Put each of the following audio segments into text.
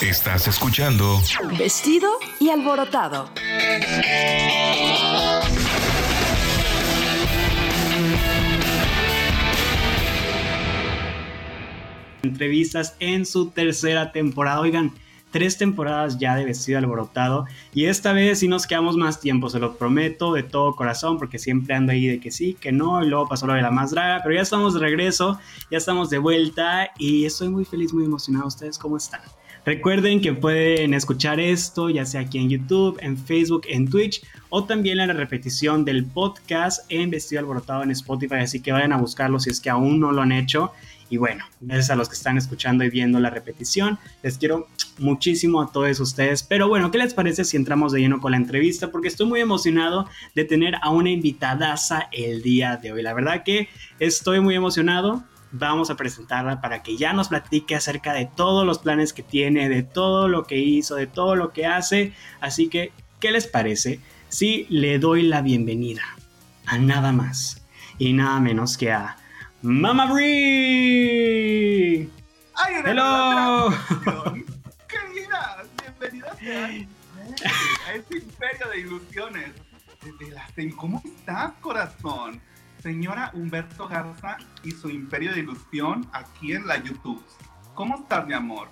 Estás escuchando Vestido y alborotado. Entrevistas en su tercera temporada. Oigan, tres temporadas ya de Vestido Alborotado y esta vez sí nos quedamos más tiempo, se lo prometo de todo corazón porque siempre ando ahí de que sí, que no y luego pasó lo de la más draga, pero ya estamos de regreso, ya estamos de vuelta y estoy muy feliz, muy emocionado. ¿Ustedes cómo están? Recuerden que pueden escuchar esto ya sea aquí en YouTube, en Facebook, en Twitch o también en la repetición del podcast en Vestido Alborotado en Spotify, así que vayan a buscarlo si es que aún no lo han hecho. Y bueno, gracias a los que están escuchando y viendo la repetición. Les quiero muchísimo a todos ustedes. Pero bueno, ¿qué les parece si entramos de lleno con la entrevista? Porque estoy muy emocionado de tener a una invitadaza el día de hoy. La verdad que estoy muy emocionado. Vamos a presentarla para que ya nos platique acerca de todos los planes que tiene, de todo lo que hizo, de todo lo que hace. Así que, ¿qué les parece si le doy la bienvenida a nada más y nada menos que a Mama Brie. ¡Ay, Hello. ¡Querida! Bienvenida a este imperio de ilusiones. ¿Cómo estás, corazón? Señora Humberto Garza y su imperio de ilusión aquí en la YouTube. ¿Cómo estás, mi amor?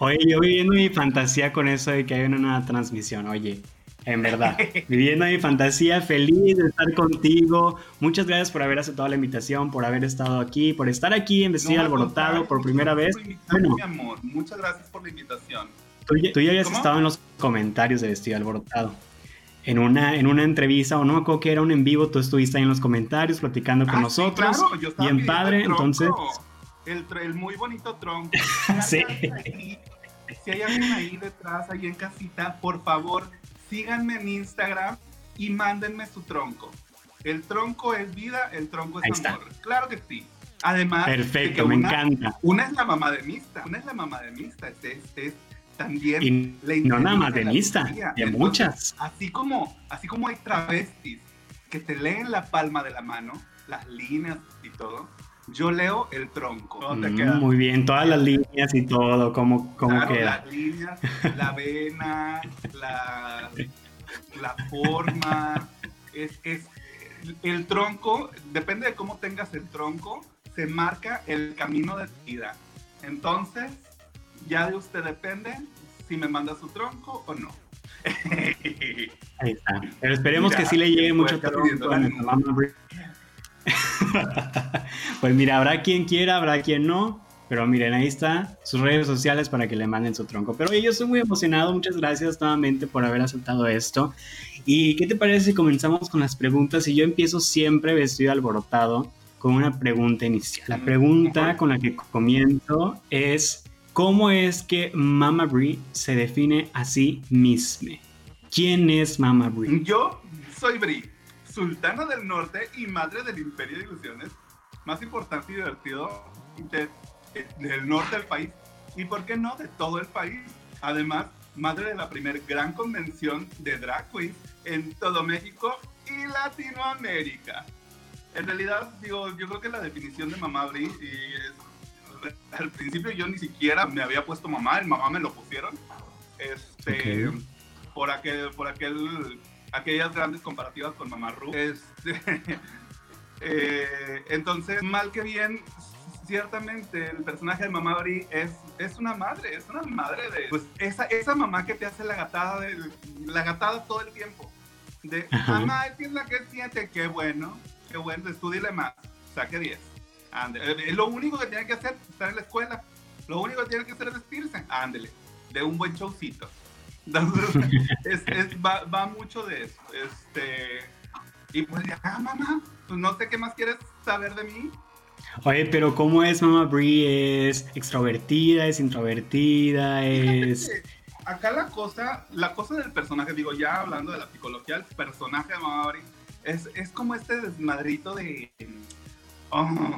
Oye, yo viviendo mi fantasía con eso de que hay una nueva transmisión, oye, en verdad, viviendo mi fantasía, feliz de estar contigo. Muchas gracias por haber aceptado la invitación, por haber estado aquí, por estar aquí en Vestido No, Alborotado por primera vez. gracias por invitarme, Bueno. mi amor. Muchas gracias por la invitación. Tú, ya- tú ya habías ¿Cómo? estado en los comentarios de Vestido Alborotado. En una, en una entrevista, o no me acuerdo que era un en vivo, tú estuviste ahí en los comentarios platicando con Ah, sí, nosotros. claro, yo estaba bien pidiendo padre, el entonces. El, el muy bonito tronco. Sí. Ahí, Si hay alguien ahí detrás, ahí en casita, por favor, síganme en Instagram y mándenme su tronco. El tronco es vida, el tronco Ahí es está. amor. Claro que sí. Además, Perfecto, me una, encanta. Una es la mamá de Mista, una es la mamá de Mista, es, es también Y la no nada más de brujería. de Entonces, muchas. Así como, así como hay travestis que te leen la palma de la mano, las líneas y todo, yo leo el tronco. ¿Cómo te Mm, muy bien, todas las líneas y todo, cómo, cómo Claro, queda. las líneas, la vena, la, la forma, es, es el tronco, depende de cómo tengas el tronco, se marca el camino de tu vida. Entonces, ya de usted depende si me manda su tronco o no. Ahí está. Pero esperemos Mira, que sí le llegue mucho tronco a nuestra mamá. Pues mira, habrá quien quiera, habrá quien no. Pero miren, ahí está sus redes sociales para que le manden su tronco. Pero yo estoy muy emocionado. Muchas gracias nuevamente por haber aceptado esto. ¿Y qué te parece si comenzamos con las preguntas? Y yo empiezo siempre vestido alborotado con una pregunta inicial. La Mm, pregunta con la que comienzo es: ¿Cómo es que Mama Brie se define a sí misma? ¿Quién es Mama Brie? Yo soy Bri, sultana del norte y madre del imperio de ilusiones más importante y divertido de- de- del norte del país y, por qué no, de todo el país. Además, madre de la primer gran convención de drag queens en todo México y Latinoamérica. En realidad, digo, yo creo que la definición de mamá Bri, y es- al principio yo ni siquiera me había puesto mamá, el mamá me lo pusieron. Este, por aquel, por aquel, aquellas grandes comparativas con Mamá Ru. Este, eh, entonces, mal que bien, ciertamente el personaje de Mamá Bri es, es una madre, es una madre de, pues, esa, esa mamá que te hace la gatada, de, la gatada todo el tiempo. De, Ajá. mamá, es la que siente, qué bueno, qué bueno, estudile más, saque 10. Eh, lo único que tiene que hacer es estar en la escuela. Lo único que tiene que hacer es vestirse. Ándele. De un buen showcito. Entonces, es, es- va, va mucho de eso. Este, y pues ya, mamá, pues no sé qué más quieres saber de mí. Oye, pero ¿cómo es Mama Brie? ¿Es extrovertida? ¿Es introvertida? ¿Es...? Acá la cosa, la cosa del personaje, digo, ya hablando de la psicología, el personaje de Mamá Bri es, es como este desmadrito de. oh,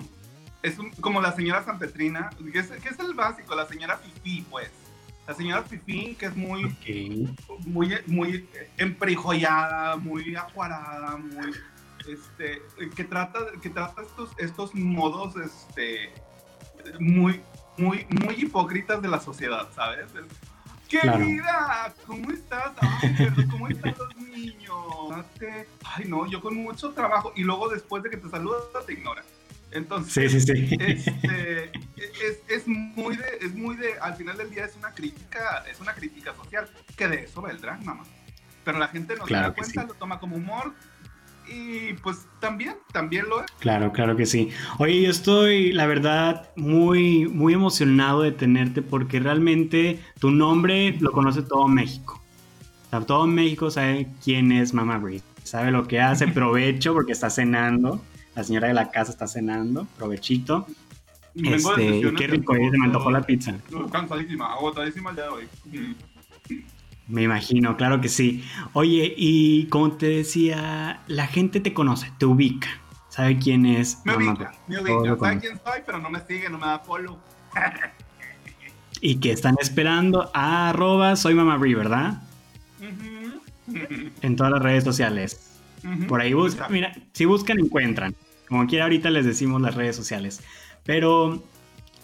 es un- como la señora San Petrina, que es, que es el básico, la señora Fifi, pues. La señora Fifi, que es muy, Ok. muy, muy emprijollada, muy acuarada, muy, este, que trata, que trata estos, estos modos, este, muy, muy, muy hipócritas de la sociedad, ¿sabes? Querida, ¿cómo estás? Ay, ¿cómo están los niños? Ay, no, yo con mucho trabajo. Y luego después de que te saluda, te ignora. Entonces, sí, sí, sí. Este, es, es, muy de, es muy de, al final del día es una crítica, es una crítica social, que de eso va el drag, mamá. Pero la gente no se da cuenta, lo toma como humor, y pues también, también lo es. Claro, claro que sí. Oye, yo estoy, la verdad, muy, muy emocionado de tenerte porque realmente tu nombre lo conoce todo México. O sea, todo México sabe quién es Mama Brie, sabe lo que hace, provecho porque está cenando. La señora de la casa está cenando, provechito. Este, qué rico, se me antojó la pizza. Cansadísima, agotadísima el día de hoy. Me imagino, claro que sí. Oye, y como te decía, la gente te conoce, te ubica, sabe quién es. Me ubica, me ubica, sabe quién soy, pero no me sigue, no me da follow. y que están esperando a arroba soy Mama ¿verdad? en todas las redes sociales. Por ahí buscan, mira, si buscan encuentran. Como quiera ahorita les decimos las redes sociales. Pero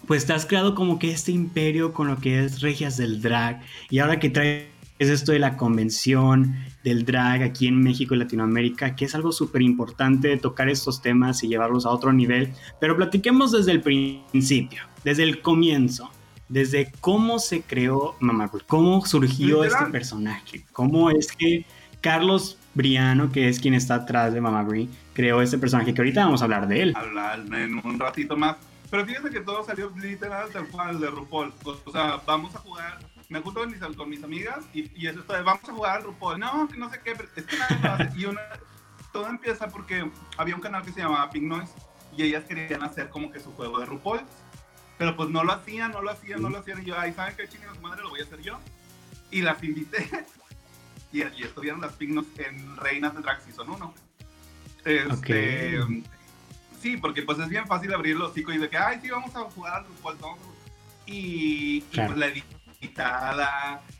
pues te has creado como que este imperio con lo que es Regias del Drag. Y ahora que traes es esto de la convención del drag aquí en México y Latinoamérica, que es algo súper importante tocar estos temas y llevarlos a otro nivel. Pero platiquemos desde el principio, desde el comienzo, desde cómo se creó Mama cómo surgió este personaje, cómo es que Carlos Briano, que es quien está atrás de Mama Brie, creó este personaje que ahorita vamos a hablar de él. Hablar en un ratito más. Pero fíjense que todo salió literal del cual de RuPaul. O sea, vamos a jugar me junto con mis, con mis amigas y, y eso de, vamos a jugar al RuPaul. No, que no sé qué, es que nada Y una, todo empieza porque había un canal que se llamaba Pink Noise y ellas querían hacer como que su juego de RuPaul. Pero pues no lo hacían, no lo hacían, no lo hacían. Y yo, ay, ¿saben qué chingados madre? Lo voy a hacer yo. Y las invité. Y allí estuvieron las Pink Noise en Reinas de Drag Season 1. Este, Sí, porque pues es bien fácil abrir los hocico y de que, ay, sí, vamos a jugar al RuPaul. Y, y pues le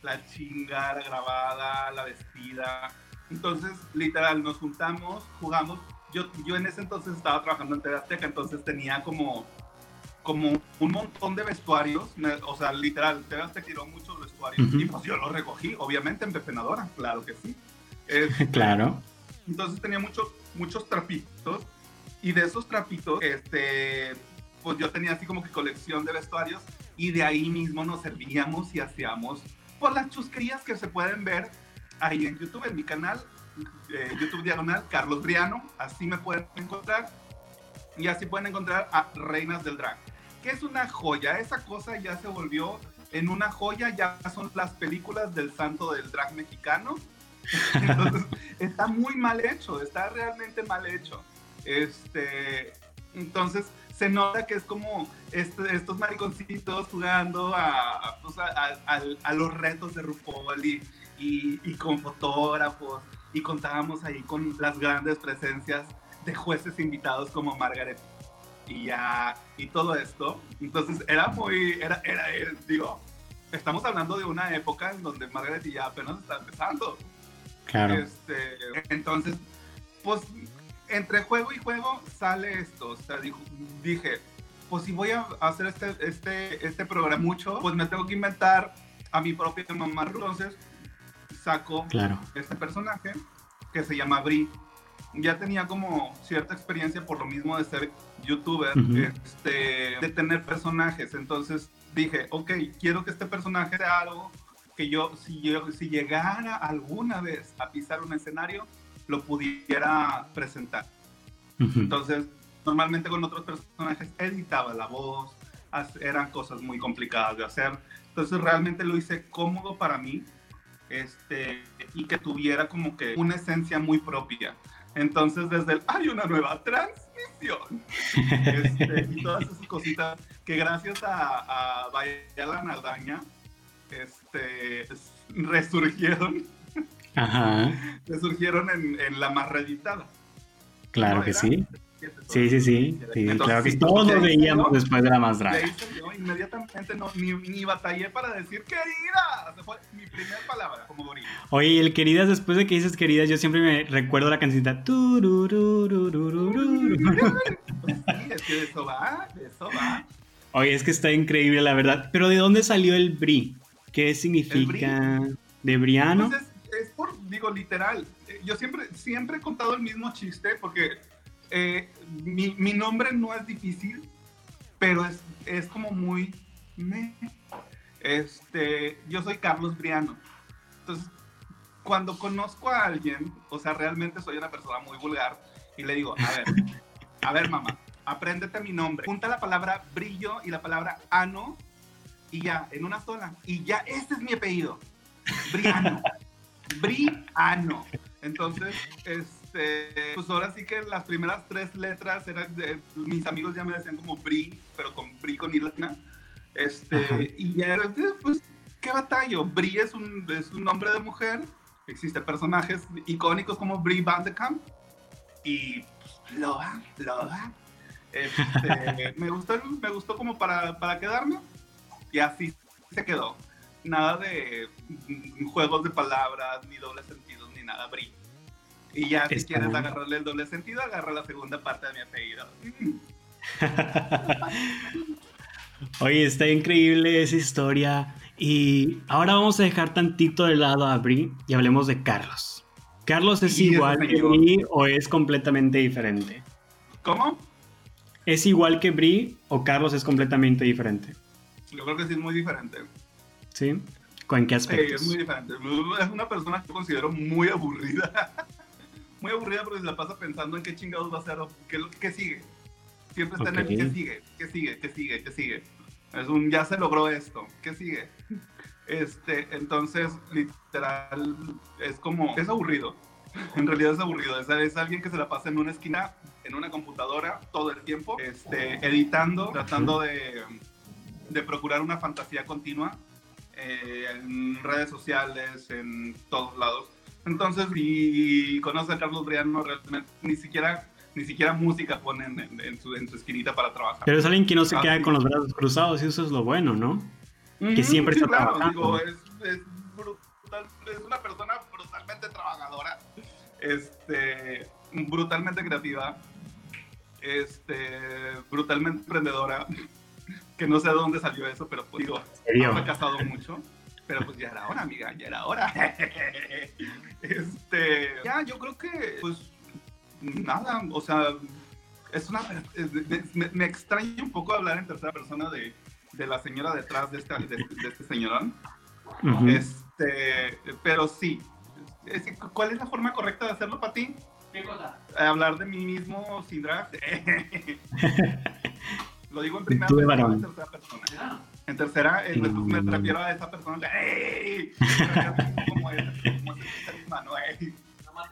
la chingada grabada, la vestida. Entonces, literal, nos juntamos, jugamos. Yo, yo en ese entonces estaba trabajando en TV entonces tenía como, como un montón de vestuarios. O sea, literal, TV tiró muchos vestuarios y pues yo los recogí, obviamente en claro que sí. Este, claro. Entonces tenía muchos, muchos trapitos y de esos trapitos, este, pues yo tenía así como que colección de vestuarios y de ahí mismo nos servíamos y hacíamos por las chusquerías que se pueden ver ahí en YouTube, en mi canal, eh, YouTube Diagonal, Carlos Briano, así me pueden encontrar y así pueden encontrar a Reinas del Drag, que es una joya, esa cosa ya se volvió en una joya, ya son las películas del santo del drag mexicano, entonces está muy mal hecho, está realmente mal hecho. Este, entonces, se nota que es como este, estos mariconcitos jugando a, pues, a, los retos de RuPaul y, y, con fotógrafos. Y contábamos ahí con las grandes presencias de jueces invitados como Margaret y ya y todo esto entonces era muy era, era, digo estamos hablando de una época en donde Margaret y ya apenas está empezando claro este, entonces pues entre juego y juego sale esto. O sea, dije, pues si voy a hacer este, este, este programa mucho, pues me tengo que inventar a mi propia mamá. Entonces saco este personaje que se llama Bri. Ya tenía como cierta experiencia por lo mismo de ser youtuber, este, de tener personajes. Entonces dije, ok, quiero que este personaje sea algo que yo, si, yo, si llegara alguna vez a pisar un escenario, lo pudiera presentar. Entonces, normalmente con otros personajes editaba la voz, eran cosas muy complicadas de hacer. Entonces, realmente lo hice cómodo para mí este, y que tuviera como que una esencia muy propia. Entonces, desde el, hay una nueva transmisión. Este, y todas esas cositas que gracias a, a Vaya la Naldaña, este, resurgieron Ajá. que surgieron en, en la más reeditada. Claro que sí. Sí, sí, sí. claro que todos lo veíamos después de la más drag. Yo inmediatamente no, ni, ni, batallé para decir querida. Fue mi primera palabra como gorila. Oye, el queridas, después de que dices queridas, yo siempre me recuerdo la cancionita. sí, es que de eso va, de eso va. Oye, es que está increíble, la verdad. Pero ¿de dónde salió el Brie? ¿Qué significa de Briano? Pues es, por, digo, literal. Eh, yo siempre, siempre he contado el mismo chiste porque eh, mi, mi, nombre no es difícil, pero es, es como muy... Este, yo soy Carlos Briano. Entonces, cuando conozco a alguien, o sea, realmente soy una persona muy vulgar y le digo, a ver, a ver, mamá, apréndete mi nombre. Junta la palabra brillo y la palabra ano y ya, en una sola. Y ya, este es mi apellido. Briano. Briano. Entonces, este, pues ahora sí que las primeras tres letras eran de, mis amigos ya me decían como Bri, pero con Bri con I Este, y ya, pues, ¿qué batallo? Bri es un, es un nombre de mujer. Existen personajes icónicos como Bri Van de Kamp. Y pues, Loa, Loa. Este, me, gustó, me gustó como para, para quedarme y así se quedó. Nada de juegos de palabras, ni dobles sentidos, ni nada, Bri. Y ya si quieres agarrarle el doble sentido, agarra la segunda parte de mi apellido. Oye, está increíble esa historia. Y ahora vamos a dejar tantito de lado a Bri y hablemos de Carlos. ¿Carlos es igual que Bri o es completamente diferente? ¿Cómo? ¿Es igual que Bri o Carlos es completamente diferente? Yo creo que sí es muy diferente. ¿Sí? ¿Con qué aspectos? Sí, es muy diferente. Es una persona que considero muy aburrida. muy aburrida porque se la pasa pensando en qué chingados va a hacer, qué, qué sigue. Siempre está en el qué sigue, qué sigue, qué sigue, qué sigue. Es un ya se logró esto, ¿qué sigue? Este, entonces, literal, es como, es aburrido. En realidad es aburrido. Es, es, alguien que se la pasa en una esquina, en una computadora, todo el tiempo, este, editando, tratando de de procurar una fantasía continua eh, en redes sociales, en todos lados. Entonces, si conoce a Carlos Briano, realmente ni siquiera ni siquiera música ponen en, su, en, su, esquinita para trabajar. Pero es alguien que no se queda con los brazos cruzados y eso es lo bueno, ¿no? que siempre está trabajando. es, es, brutal, es, una persona brutalmente trabajadora, este, brutalmente creativa, este, brutalmente emprendedora que no sé de dónde salió eso, pero pues digo, ha fracasado mucho. Pero pues ya era hora, amiga, ya era hora. este, ya, yo creo que, pues, nada, o sea, es una, me, extraña un poco hablar en tercera persona de, de la señora detrás de este, de, este señorón. Este, pero sí, ¿cuál es la forma correcta de hacerlo para ti? ¿Qué cosa? Hablar de mí mismo sin drag. Lo digo en primera persona, en tercera persona. En tercera, eh, mm. me refiero a esa persona. ¡Ey! como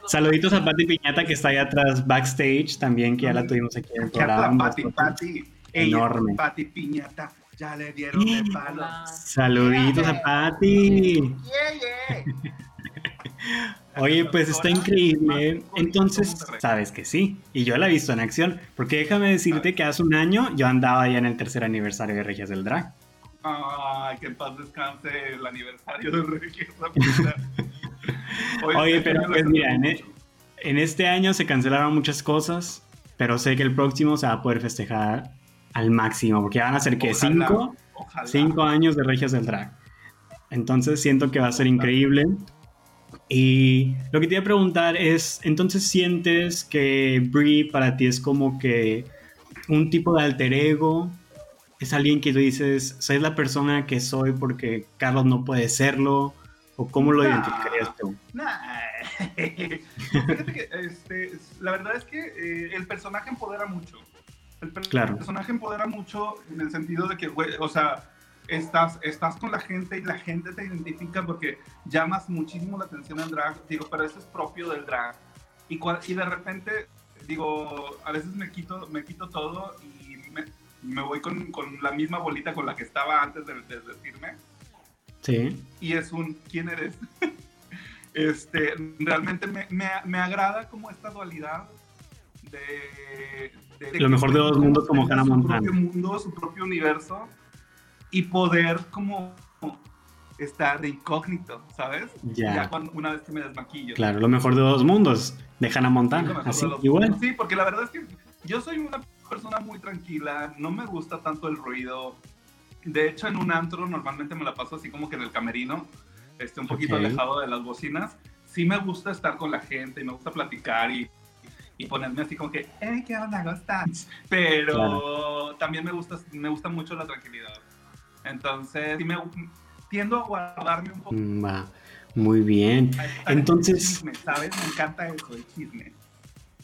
Saluditos a Pati Piñata que está ahí atrás backstage también, que ya la tuvimos aquí en el programa. Pati, Pati. Enorme. Pati Piñata. Ya le dieron de palo. Saluditos a Pati. Yeah, yeah. Oye, pues está increíble. Entonces, sabes que sí. Y yo la he visto en acción. Porque déjame decirte que hace un año yo andaba ya en el tercer aniversario de Regias del Drag. Ay, que en paz descanse el aniversario de Regias. Oye, pero pues mira, e, en, este año se cancelaron muchas cosas. Pero sé que el próximo se va a poder festejar al máximo. Porque van a ser que cinco, cinco años de Regias del Drag. Entonces siento que va a ser increíble. Y lo que te iba a preguntar es, entonces sientes que Brie para ti es como que un tipo de alter ego, es alguien que tú dices, soy la persona que soy porque Carlos no puede serlo, o cómo lo identificarías tú? Que este, la verdad es que eh, el personaje empodera mucho. El, claro. personaje empodera mucho en el sentido de que, o sea, estás, estás con la gente y la gente te identifica porque llamas muchísimo la atención al drag, digo, pero eso es propio del drag. Y, y de repente, digo, a veces me quito, me quito todo y me, voy con, con, la misma bolita con la que estaba antes de, decirme. Sí. Y es un, ¿quién eres? este, realmente me, me, me, agrada como esta dualidad de... de Lo mejor de dos mundos como Hannah Montana. Su propio mundo, su propio universo y poder como estar de incógnito, ¿sabes? Ya. cuando, una vez que me desmaquillo. Claro, lo mejor de dos mundos, de Hannah Montana, así, igual. Sí, porque la verdad es que yo soy una persona muy tranquila, no me gusta tanto el ruido, De hecho, en un antro normalmente me la paso así como que en el camerino, este, un poquito Ok. alejado de las bocinas. Sí me gusta estar con la gente y me gusta platicar y, y ponerme así como que, hey, ¿qué onda? ¿Cómo? Pero también me gusta, me gusta mucho la tranquilidad. Entonces, sí me, tiendo a guardarme un poco. Mm, muy bien. Entonces- chisme, ¿sabes? Me encanta eso, el chisme.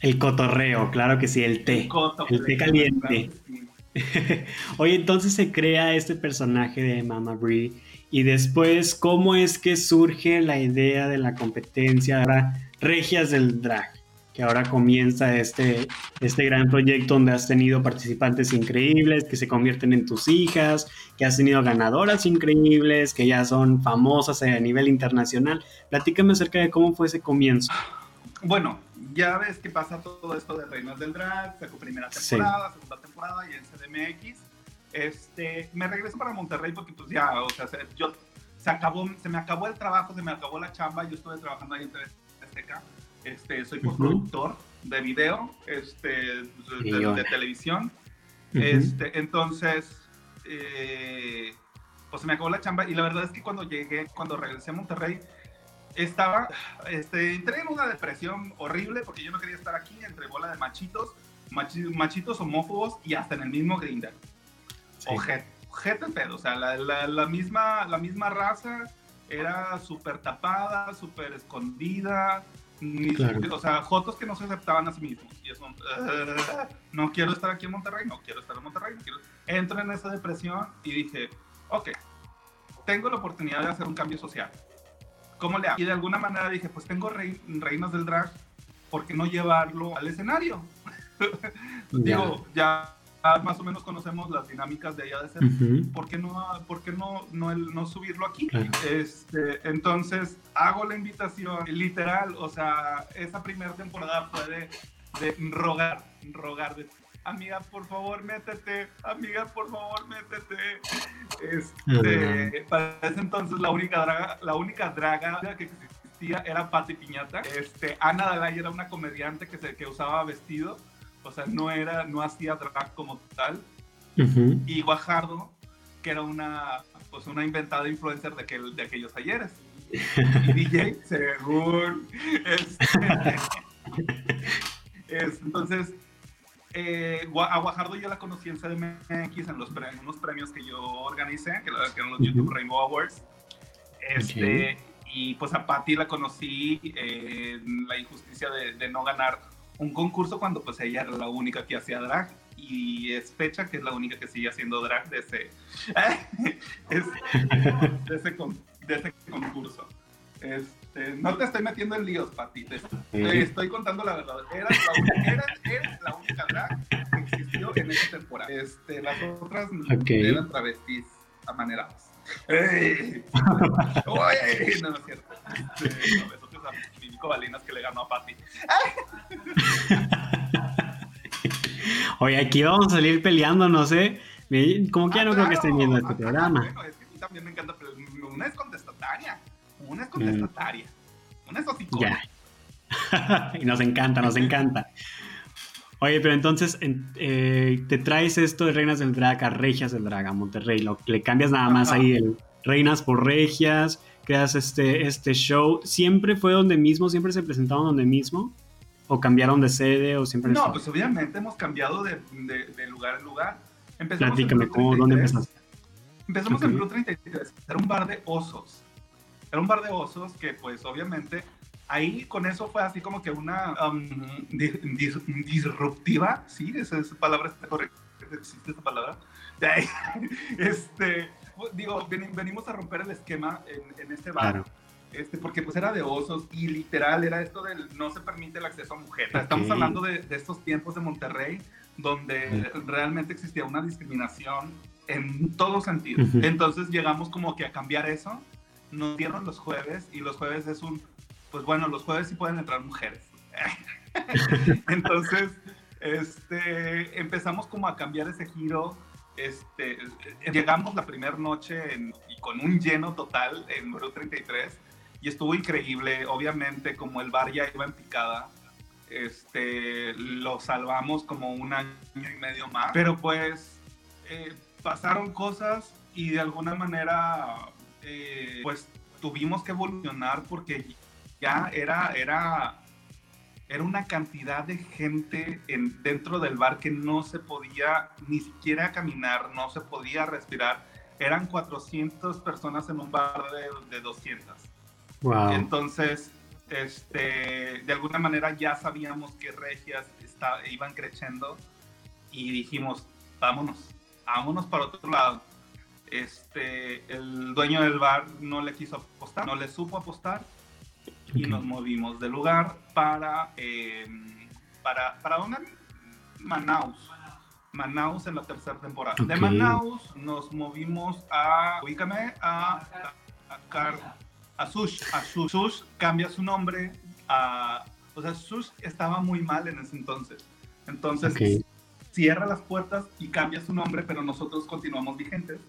El cotorreo, claro que sí, el té. El té caliente. sí. Oye, entonces se crea este personaje de Mama Brie y después, ¿cómo es que surge la idea de la competencia ahora Regias del Drag? Que ahora comienza este, este gran proyecto donde has tenido participantes increíbles que se convierten en tus hijas, que has tenido ganadoras increíbles, que ya son famosas a nivel internacional. Platícame acerca de cómo fue ese comienzo. Bueno, ya ves que pasa todo esto de Reinas del Drag, sacó primera Sí. temporada, segunda temporada y en CDMX. Este, me regreso para Monterrey porque pues ya, o sea, se, yo, se, acabó, se me acabó el trabajo, se me acabó la chamba, yo estuve trabajando ahí en Azteca. Este, soy Ujú. postproductor de video, este, de, Sí, de- de televisión. Este, entonces, eh, pues se me acabó la chamba y la verdad es que cuando llegué, cuando regresé a Monterrey, estaba, este, entré en una depresión horrible porque yo no quería estar aquí entre bola de machitos, machi- machitos homófobos y hasta en el mismo Grindr. Sí. Ojete, ojete pedo, o sea, la, la- la misma, la misma raza era súper tapada, súper escondida, ni- Claro. o sea, jotos que no se aceptaban a sí mismos. Y eso, "Ugh, no quiero estar aquí en Monterrey, no quiero estar en Monterrey, no quiero... Entro en esa depresión y dije, ok, tengo la oportunidad de hacer un cambio social. ¿Cómo le hago? Y de alguna manera dije, pues tengo rei- reinas del drag, ¿por qué no llevarlo al escenario? Digo, ya más o menos conocemos las dinámicas de allá de ser. Ujú. ¿Por qué no, por qué no, no, el- no subirlo aquí? Claro. Este, entonces hago la invitación, literal, o sea, esa primera temporada fue de, de rogar, rogar, de, amiga, por favor, métete, amiga, por favor, métete. Este, Para ese entonces la única draga, la única draga que existía era Patti Piñata. Este, Ana Dalai era una comediante que, se, que usaba vestido, o sea, no, era, no hacía drag como tal y Guajardo, que era una, pues una inventada influencer de, aquel, de aquellos ayeres. Y DJ, según. Este, es- entonces, eh, a Guajardo yo la conocí en CDMX en los pre- en unos premios que yo organicé, que, que eran los Ujú. YouTube Rainbow Awards. Este, Y pues a Patty la conocí eh, en la injusticia de, de no ganar un concurso cuando pues ella era la única que hacía drag y es fecha que es la única que sigue haciendo drag de ese, es- de ese, de ese concurso. Este, no te estoy metiendo en líos, Pati. Te, te estoy contando la verdad. Eras la, única, eras- la única drag que existió en esa temporada. Este, las otras Ok. eran travestis amaneradas. ¡Ey! ¡Uy! No, no es cierto. Este, no, besotes a Mimico Balinas que le ganó a Pati. Oye, aquí vamos a salir peleando, no sé. Me- Como que ya no Ah, creo que estén viendo este Ah, programa. Bueno, es Una es contestataria. Una es hocicona. Ya. y nos encanta, nos encanta. Oye, pero entonces en- eh, te traes esto de Reinas del Drag a Regias del Drag a Monterrey. Lo, le cambias nada más ahí el Reinas por Regias, creas este, este show. ¿Siempre fue donde mismo? ¿Siempre se presentaron donde mismo? ¿O cambiaron de sede? ¿O siempre No, pues obviamente hemos cambiado de, de- de lugar en lugar. Empezamos Platícame, en ¿cómo, ¿dónde 33. empezaste? Empezamos Ok. en Blue 33. Era un bar de osos. Era un bar de osos que, pues, obviamente, ahí con eso fue así como que una um, di- dis- disruptiva. Sí, esa, esa palabra está correcta. ¿Existe esa palabra? De ahí, este, digo, ven- venimos a romper el esquema en, en este bar. Claro. Este, porque pues era de osos y literal era esto del no se permite el acceso a mujeres. Estamos Ok. hablando de, de estos tiempos de Monterrey donde realmente existía una discriminación en todo sentido. Ujú. Entonces llegamos como que a cambiar eso. Nos dieron los jueves y los jueves es un, pues bueno, los jueves sí pueden entrar mujeres. Entonces, este, empezamos como a cambiar ese giro. Este, llegamos la primera noche y con un lleno total en Blue 33 y estuvo increíble. Obviamente, como el bar ya iba en picada, este, lo salvamos como un año y medio más. Pero pues eh, pasaron cosas y de alguna manera, eh, pues tuvimos que evolucionar porque ya era, era, era una cantidad de gente en, dentro del bar que no se podía ni siquiera caminar, no se podía respirar. Eran 400 personas en un bar de, de 200. Wow. Entonces, este, de alguna manera ya sabíamos que Regias está, iban creciendo y dijimos, vámonos, vámonos para otro lado. Este, el dueño del bar no le quiso apostar, no le supo apostar y Ok. nos movimos de lugar para, eh, para, para dónde? Manaus. Manaus en la tercera temporada. De Ok. Manaus nos movimos a, ubícame, a, a, a Car- a Sush. A Sush. Sush cambia su nombre a, o sea, Sush estaba muy mal en ese entonces. Entonces, Ok. cierra las puertas y cambia su nombre, pero nosotros continuamos vigentes.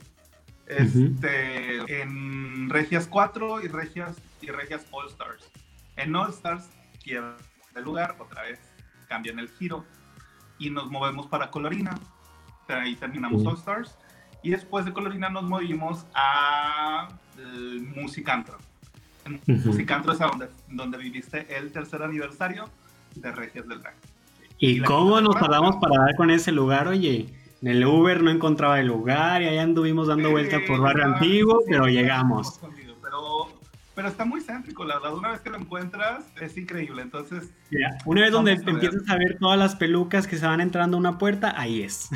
Este, En Regias 4 y Regias, y Regias All Stars. En All Stars quiebra el lugar, otra vez cambian el giro y nos movemos para Colorina. Ahí terminamos Ujú. All Stars. Y después de Colorina nos movimos a el Musicantro. En Ujú. Musicantro es a donde, donde viviste el tercer aniversario de Regias del Drag. ¿Y y cómo nos tardamos para dar con ese lugar? Oye, en el Uber no encontraba el lugar y ahí anduvimos dando vuelta por Barrio Antiguo, sí, pero llegamos. Pero, pero está muy céntrico, la verdad. Una vez que lo encuentras, es increíble. Entonces, Una vez donde a empiezas a ver todas las pelucas que se van entrando a una puerta, ahí es.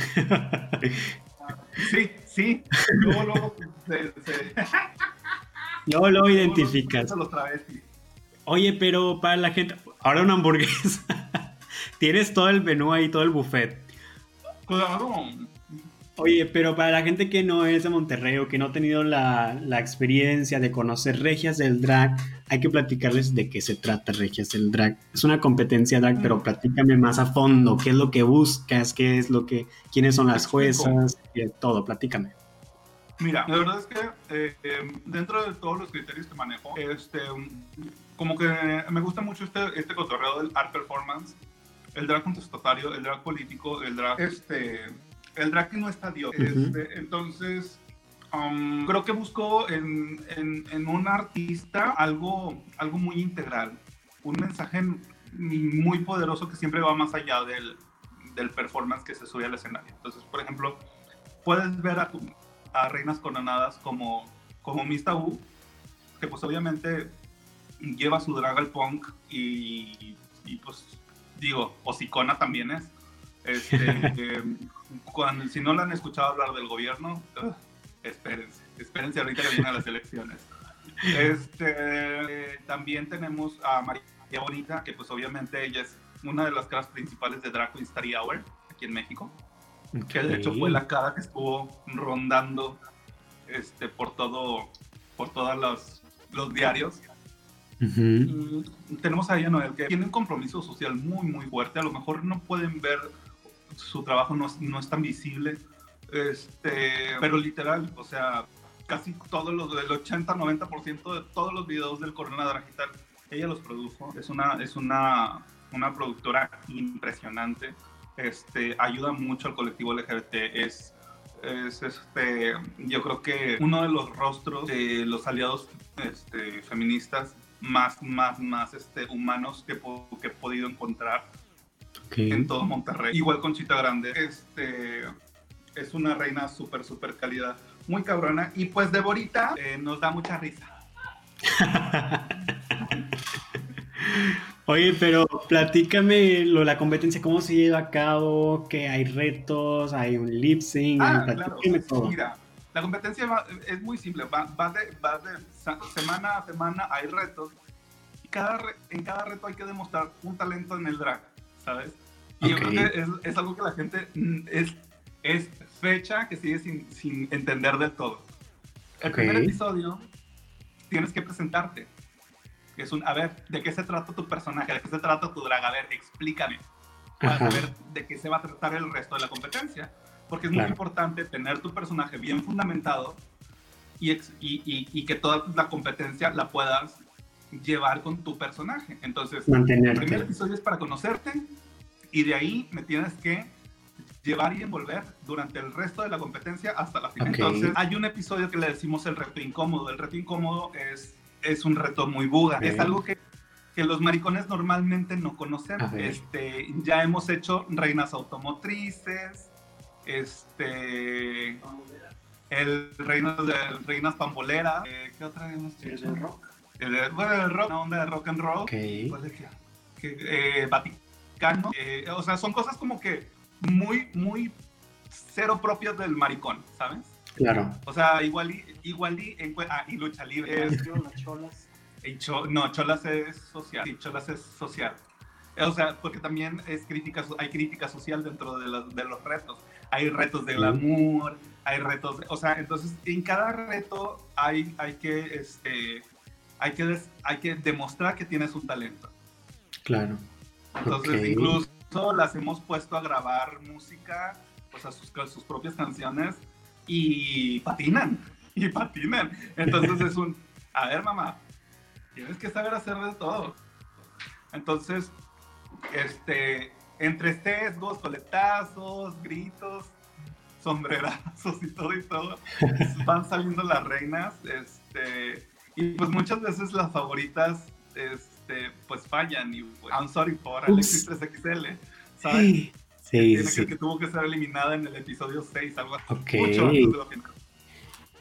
sí, sí. Luego, luego, se, se- Luego lo luego identificas. los. Oye, pero para la gente, ahora una hamburguesa. Tienes todo el menú ahí, todo el buffet. Claro. Oye, pero para la gente que no es de Monterrey o que no ha tenido la, la experiencia de conocer Regias del Drag, hay que platicarles de qué se trata Regias del Drag. Es una competencia drag, pero platícame más a fondo. ¿Qué es lo que buscas? ¿Qué es lo que, quiénes son las juezas? Eh, Todo, platícame. Mira, la verdad es que eh, eh, dentro de todos los criterios que manejo, este, como que me gusta mucho este, este cotorreo del art performance, el drag contestatario, el drag político, el drag, este, el drag que no está Dios. Este, entonces, um, creo que busco en, en, en un artista algo, algo muy integral, un mensaje muy poderoso que siempre va más allá del, del performance que se sube al escenario. Entonces, por ejemplo, puedes ver a, tu- a reinas coronadas como, como Miss Tabú, que pues obviamente lleva su drag al punk y, y, pues digo, hocicona también es. Este, eh, cuando, si no la han escuchado hablar del gobierno, ugh, espérense, espérense ahorita que vienen las elecciones. Este, eh, también tenemos a María Bonita, que pues obviamente ella es una de las caras principales de Drag Queen Study Hour aquí en México que de hecho fue la cara que estuvo rondando este, por todo, por todos los, los diarios. Ujú. Mm, tenemos a Noel que tiene un compromiso social muy muy fuerte. A lo mejor no pueden ver su trabajo, no, es- no es tan visible, este, pero literal, o sea, casi todos los, el 80-90% de todos los videos del Corona Digital, ella los produjo. Es una, es una, una productora impresionante. Este, ayuda mucho al colectivo LGBT. Es, es este, yo creo que uno de los rostros de los aliados este, feministas más, más, más este, humanos que, he podido encontrar Ok. en todo Monterrey. Igual con Chita Grande. Este, es una reina súper, súper cálida, muy cabrona. Y pues Deborita eh, nos da mucha risa. Oye, pero platícame lo, la competencia, cómo se lleva a cabo, que hay retos, hay un lip sync, Ah, claro. platícame todo. Mira, la competencia va- es muy simple. Va, va de, va de sa- semana a semana, hay retos. Y cada re- en cada reto hay que demostrar un talento en el drag, ¿sabes? Y yo creo que es, es algo que la gente mm, es, es fecha que sigue sin, sin entender del todo. El Ok. primer episodio tienes que presentarte. Es un, a ver, ¿de qué se trata tu personaje? ¿De qué se trata tu drag? A ver, explícame. Para Ajá. saber de qué se va a tratar el resto de la competencia. Porque es muy Claro. importante tener tu personaje bien fundamentado y, y, y- y que toda la competencia la puedas llevar con tu personaje. Entonces, el primer episodio es para conocerte y de ahí me tienes que llevar y envolver durante el resto de la competencia hasta la final. Ok. Entonces, hay un episodio que le decimos el reto incómodo. El reto incómodo es, es un reto muy buga. Ok. Es algo que, que los maricones normalmente no conocen. Este, ya hemos hecho reinas automotrices, este, el reino de reinas pamboleras. Eh, ¿Qué otra hemos? El de- bueno, el rock, una onda de rock and roll. Ok. ¿Cuál decía? Que, eh, Vaticano. eh, o sea, son cosas como que muy, muy cero propias del maricón, ¿sabes? Claro. O sea, igual y, igual ah, y lucha libre. Es, y cho- no, Cholas es social. Sí, Cholas es social. O sea, porque también es crítica, hay crítica social dentro de los retos. Hay retos de glamour, hay retos, de- o sea, entonces en cada reto hay, hay que, este, hay que, des- hay que demostrar que tienes un talento. Claro. Entonces, incluso las hemos puesto a grabar música, o sea, sus, sus propias canciones y patinan, y patinan. Entonces es un, a ver, mamá, tienes que saber hacer de todo. Entonces, este, entre sesgos, coletazos, gritos, sombrerazos y todo y todo, van saliendo las reinas, este, y pues muchas veces las favoritas, este, pues fallan y pues, I'm sorry por Alexis 3XL, ¿sabes? Sí, Tiene que, sí. que tuvo que ser eliminada en el episodio 6, algo así. Ok. Mucho antes de lo que-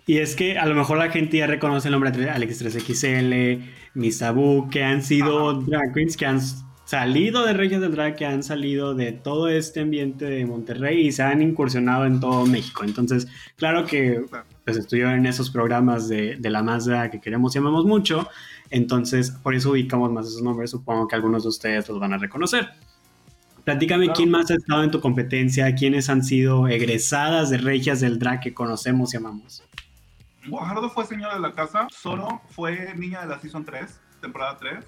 Y es que a lo mejor la gente ya reconoce el nombre de Alex 3XL, Misabu, que han sido Ajá. drag queens que han salido de Reyes del Drag, que han salido de todo este ambiente de Monterrey y se han incursionado en todo México. Entonces, claro que pues estuvieron en esos programas de, de la más drag que queremos y amamos mucho. Entonces, por eso ubicamos más esos nombres. Supongo que algunos de ustedes los van a reconocer. Platícame Claro. quién más ha estado en tu competencia, quiénes han sido egresadas de Regias del Drag que conocemos y amamos. Guajardo fue señora de la casa, Solo fue niña de la Season 3, temporada 3.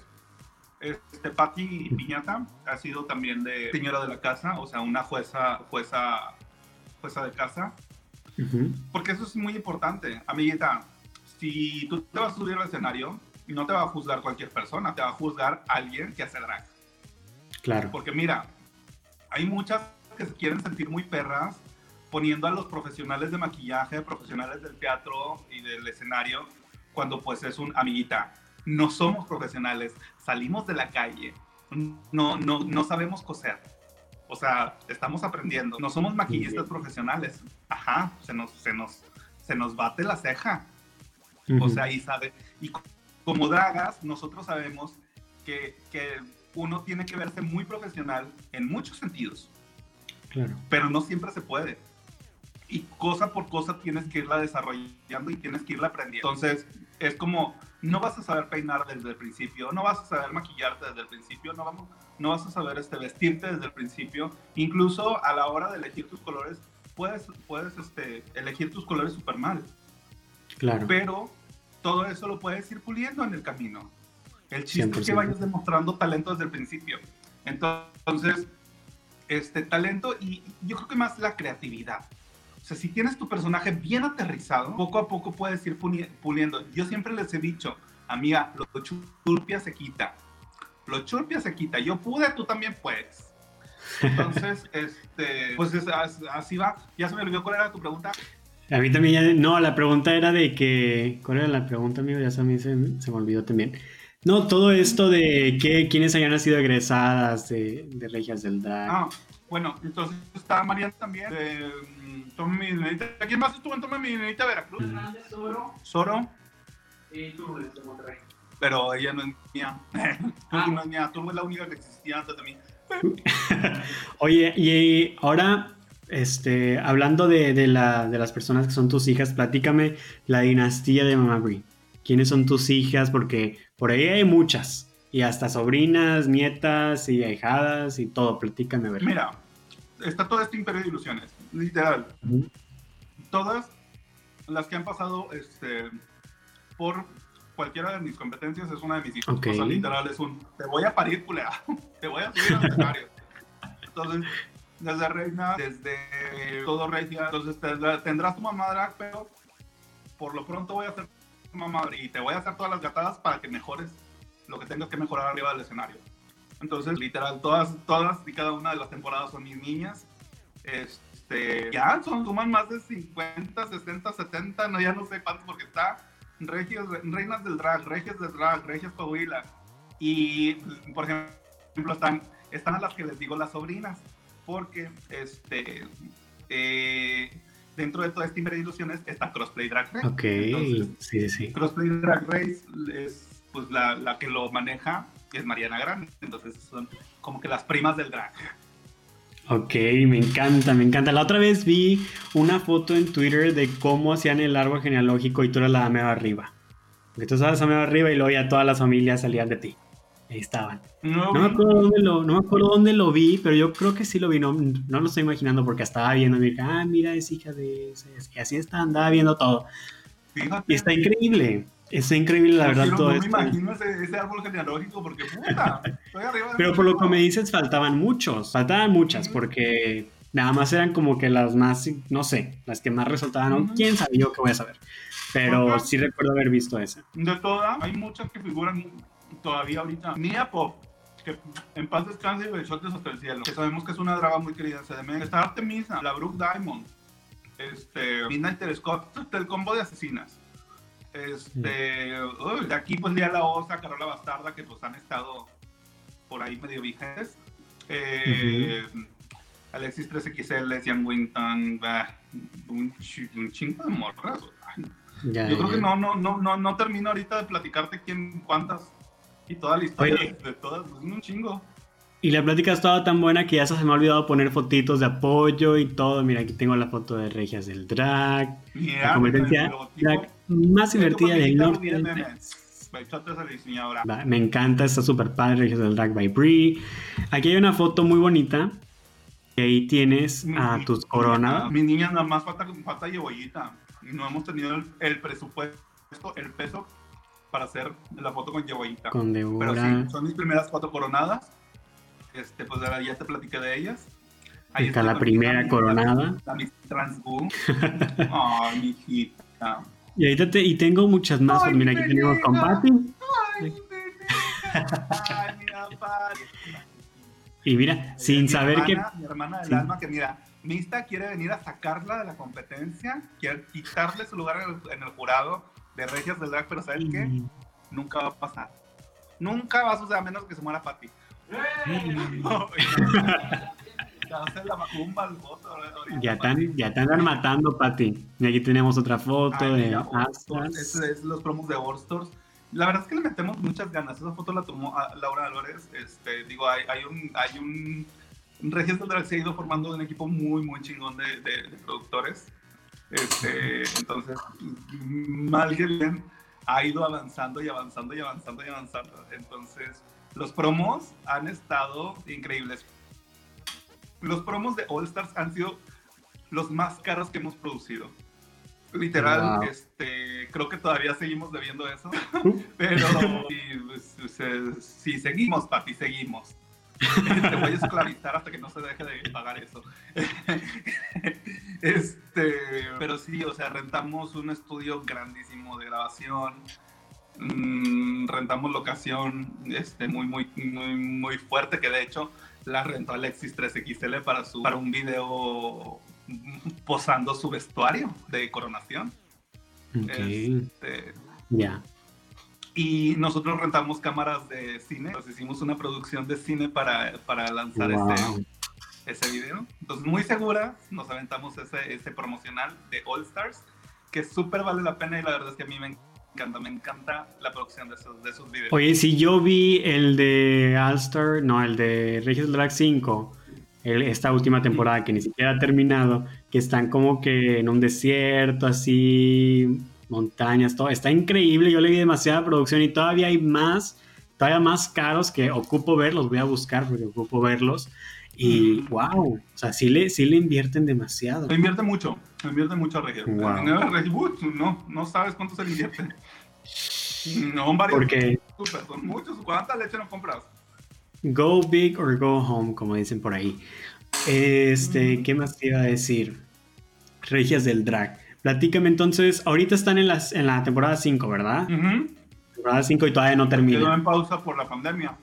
Este, Patti Piñata ha sido también de señora de la casa, o sea, una jueza, jueza, jueza de casa. Porque eso es muy importante, amiguita. Si tú te vas a subir al escenario, no te va a juzgar cualquier persona, te va a juzgar alguien que hace drag. Claro. Porque mira, hay muchas que se quieren sentir muy perras poniendo a los profesionales de maquillaje, profesionales del teatro y del escenario, cuando pues es un amiguita. No somos profesionales, salimos de la calle, no, no, no sabemos coser. O sea, estamos aprendiendo. No somos maquillistas profesionales. Ajá, se nos, se nos, se nos bate la ceja. O sea, y sabe. Y co- como dragas, nosotros sabemos que, que uno tiene que verse muy profesional en muchos sentidos, claro. pero no siempre se puede. Y cosa por cosa tienes que irla desarrollando y tienes que irla aprendiendo. Entonces, es como, no vas a saber peinar desde el principio, no vas a saber maquillarte desde el principio, no, vamos, no vas a saber este, vestirte desde el principio. Incluso a la hora de elegir tus colores, puedes, puedes este, elegir tus colores súper mal Claro. pero todo eso lo puedes ir puliendo en el camino. El chiste es que 100%. vayas demostrando talento desde el principio. Entonces, este talento y yo creo que más la creatividad. O sea, si tienes tu personaje bien aterrizado, poco a poco puedes ir puliendo. Yo siempre les he dicho, amiga, lo churpia se quita. Lo churpia se quita. Yo pude, tú también puedes. Entonces, este, pues es- as- así va. Ya se me olvidó cuál era tu pregunta. A mí también ya... No, la pregunta era de que... ¿Cuál era la pregunta, amigo? Ya se me, se, se me olvidó también. No, todo esto de que quiénes hayan sido egresadas de, de Regias del Drag. Ah, bueno, entonces está Mariana también. De, mm, Tome mi nenita. ¿Quién más estuvo en Tome mi nenita Veracruz? Soro Soro, y tú desde Monterrey. pero ella no es mía. Tú no es mía. Tú es la única que existía antes de mí. Oye, y ahora, este, hablando de, de la, de las personas que son tus hijas, platícame la dinastía de Mamá Brie. ¿Quiénes son tus hijas? Porque por ahí hay muchas. Y hasta sobrinas, nietas y ahijadas y todo. Platícame, a ver. Mira, está todo este imperio de ilusiones. Literal. Ujú. Todas las que han pasado este, por cualquiera de mis competencias es una de mis hijas. Ok. O sea, literal es un, te voy a parir, culea. te voy a subir al escenario. Entonces, desde reina, desde todo regia, entonces tendrás, tu mamá drag, pero por lo pronto voy a hacer tu mamá y te voy a hacer todas las gatadas para que mejores lo que tengas que mejorar arriba del escenario. Entonces, literal, todas, todas y cada una de las temporadas son mis niñas. Este, ya son, suman más de 50, 60, 70, no, ya no sé cuántos, porque está regios, reinas del drag, regias del drag, regias Coahuila. Y, por ejemplo, están, están a las que les digo las sobrinas, porque este, eh, dentro de toda esta Inver de Ilusiones está Crossplay Drag Race. Ok, Entonces, sí, sí, sí. Crossplay Drag Race es pues la, la que lo maneja es Mariana Grande, entonces son como que las primas del drag. Ok, me encanta, me encanta. La otra vez vi una foto en Twitter de cómo hacían el árbol genealógico y tú eras la dame arriba. Porque tú estabas dame arriba y luego ya todas las familias salían de ti. Ahí estaban. No, No me acuerdo dónde lo, no me acuerdo dónde lo vi, pero yo creo que sí lo vi. No, no lo estoy imaginando porque estaba viendo. Me dije, ah, mira, es hija de ese. Y así está, andaba viendo todo. fíjate. Y está increíble. Está increíble, la No verdad, quiero- todo no me esto. imagino ese, ese árbol genealógico porque puta, estoy arriba Pero por lo que me dices, faltaban muchos. Faltaban muchas porque nada más eran como que las más, no sé, las que más resaltaban. ¿no? ¿Quién sabe yo qué voy a saber? Pero sí recuerdo haber visto esa. De todas, hay muchas que figuran todavía ahorita. Nia Pop, que en paz descanse y besotes hasta el cielo. Que sabemos que es una draga muy querida en CDM. Está Artemisa, la Brooke Diamond, este, Midnight Scott, el combo de asesinas. Este, uy, de aquí pues Lía la Osa, Carola Bastarda, que pues han estado por ahí medio vigentes. Eh, Alexis 3XL, Cian Winton, bah, un, chi- un chingo de morras. Ya, yo creo ya. que no, no, no, no, no termino ahorita de platicarte quién, cuántas y toda la historia Oye. de todas, pues, un chingo. Y la plática estaba tan buena que ya se me ha olvidado poner fotitos de apoyo y todo. Mira, aquí tengo la foto de Regias del Drag. Mira, La competencia drag más divertida del norte. Del drag. A Me encanta, está súper padre, Regias del Drag by Brie. Aquí hay una foto muy bonita. Y ahí tienes a Mi- tus mi- coronas. Mi niña nada más falta, falta cebollita. No hemos tenido el, el presupuesto, el peso para hacer la foto con cebollita. Con Pero Deborah. sí, son mis primeras cuatro coronadas. Este, pues ya ya te platiqué de ellas. Acá está la primera mi- coronada. La Miss Trans Boo. Ay, mi hijita. Y ahorita te- y tengo muchas más. Ay, mira, aquí mi tenemos. Patty. Ay. Ay, mira, padre. Y mira, sin saber que. hermana- Mi hermana del Sí. alma, que mira, Mista quiere venir a sacarla de la competencia, quiere quitarle su lugar en el, en el jurado de Regias del Drag, pero ¿sabes qué? Nunca va a pasar. Nunca va a suceder a menos que se muera Patty. Ya están, ya andan matando, Patty. Y aquí tenemos otra foto Ay, de. Ese es los promos de All Stars. La verdad es que le metemos muchas ganas. Esa foto la tomó a Laura Álvarez. Este, digo, hay, hay un, hay un, un del Drag se ha ido formando un equipo muy, muy chingón de, de- de productores. Este, entonces, mal que bien, ha ido avanzando y avanzando y avanzando y avanzando. Entonces, los promos han estado increíbles. Los promos de All Stars han sido los más caros que hemos producido. Literal, Wow. este, creo que todavía seguimos debiendo eso, pero y, pues, o sea, sí, seguimos, papi, seguimos. Te voy a esclavizar hasta que no se deje de pagar eso. Este, pero sí, o sea, rentamos un estudio grandísimo de grabación, mm, rentamos locación este, muy, muy, muy, muy fuerte, que de hecho la rentó Alexis 3XL para, su, para un video posando su vestuario de coronación. Ok, Este, ya. y nosotros rentamos cámaras de cine, pues hicimos una producción de cine para, para lanzar Wow. ese, ese video. Entonces, muy segura, nos aventamos ese, ese promocional de All Stars, que súper vale la pena y la verdad es que a mí me encanta, me encanta la producción de esos, de esos videos. Oye, si yo vi el de All-Star, no, el de Regios Drag 5, el- esta última temporada que ni siquiera ha terminado, que están como que en un desierto, así, montañas, todo. Está increíble, yo le vi demasiada producción y todavía hay más, todavía más caros que ocupo verlos, voy a buscar porque ocupo verlos. Y Mm. wow, o sea, sí le, sí le invierten demasiado. Se invierte mucho, se invierte mucho a Regio. Wow. No, no sabes cuánto se le invierte. No, varios. Porque son muchos. ¿Cuánta leche no compras? Go big or go home, como dicen por ahí. Este, ¿qué más te iba a decir? Regias del drag. Platícame entonces, ahorita están en, las, en la temporada 5, ¿verdad? Ujú. Temporada 5 y todavía no Quedó termina. en pausa por la pandemia.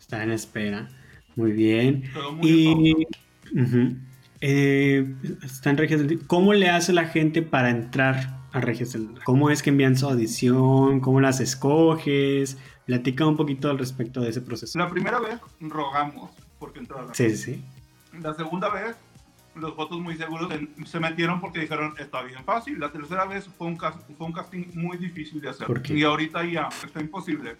Está en espera. Muy bien. Quedó muy en pausa. Y, ujú. Eh, está en Regias del. ¿Cómo le hace la gente para entrar a Regias del Drag? ¿Cómo es que envían su audición? ¿Cómo las escoges? Platica un poquito al respecto de ese proceso. La primera vez rogamos porque entraran. Sí, sí, sí. La segunda vez, los votos muy seguros se metieron porque dijeron, está bien fácil. La tercera vez fue un, cas- fue un casting muy difícil de hacer. ¿Por qué? Y ahorita ya está imposible.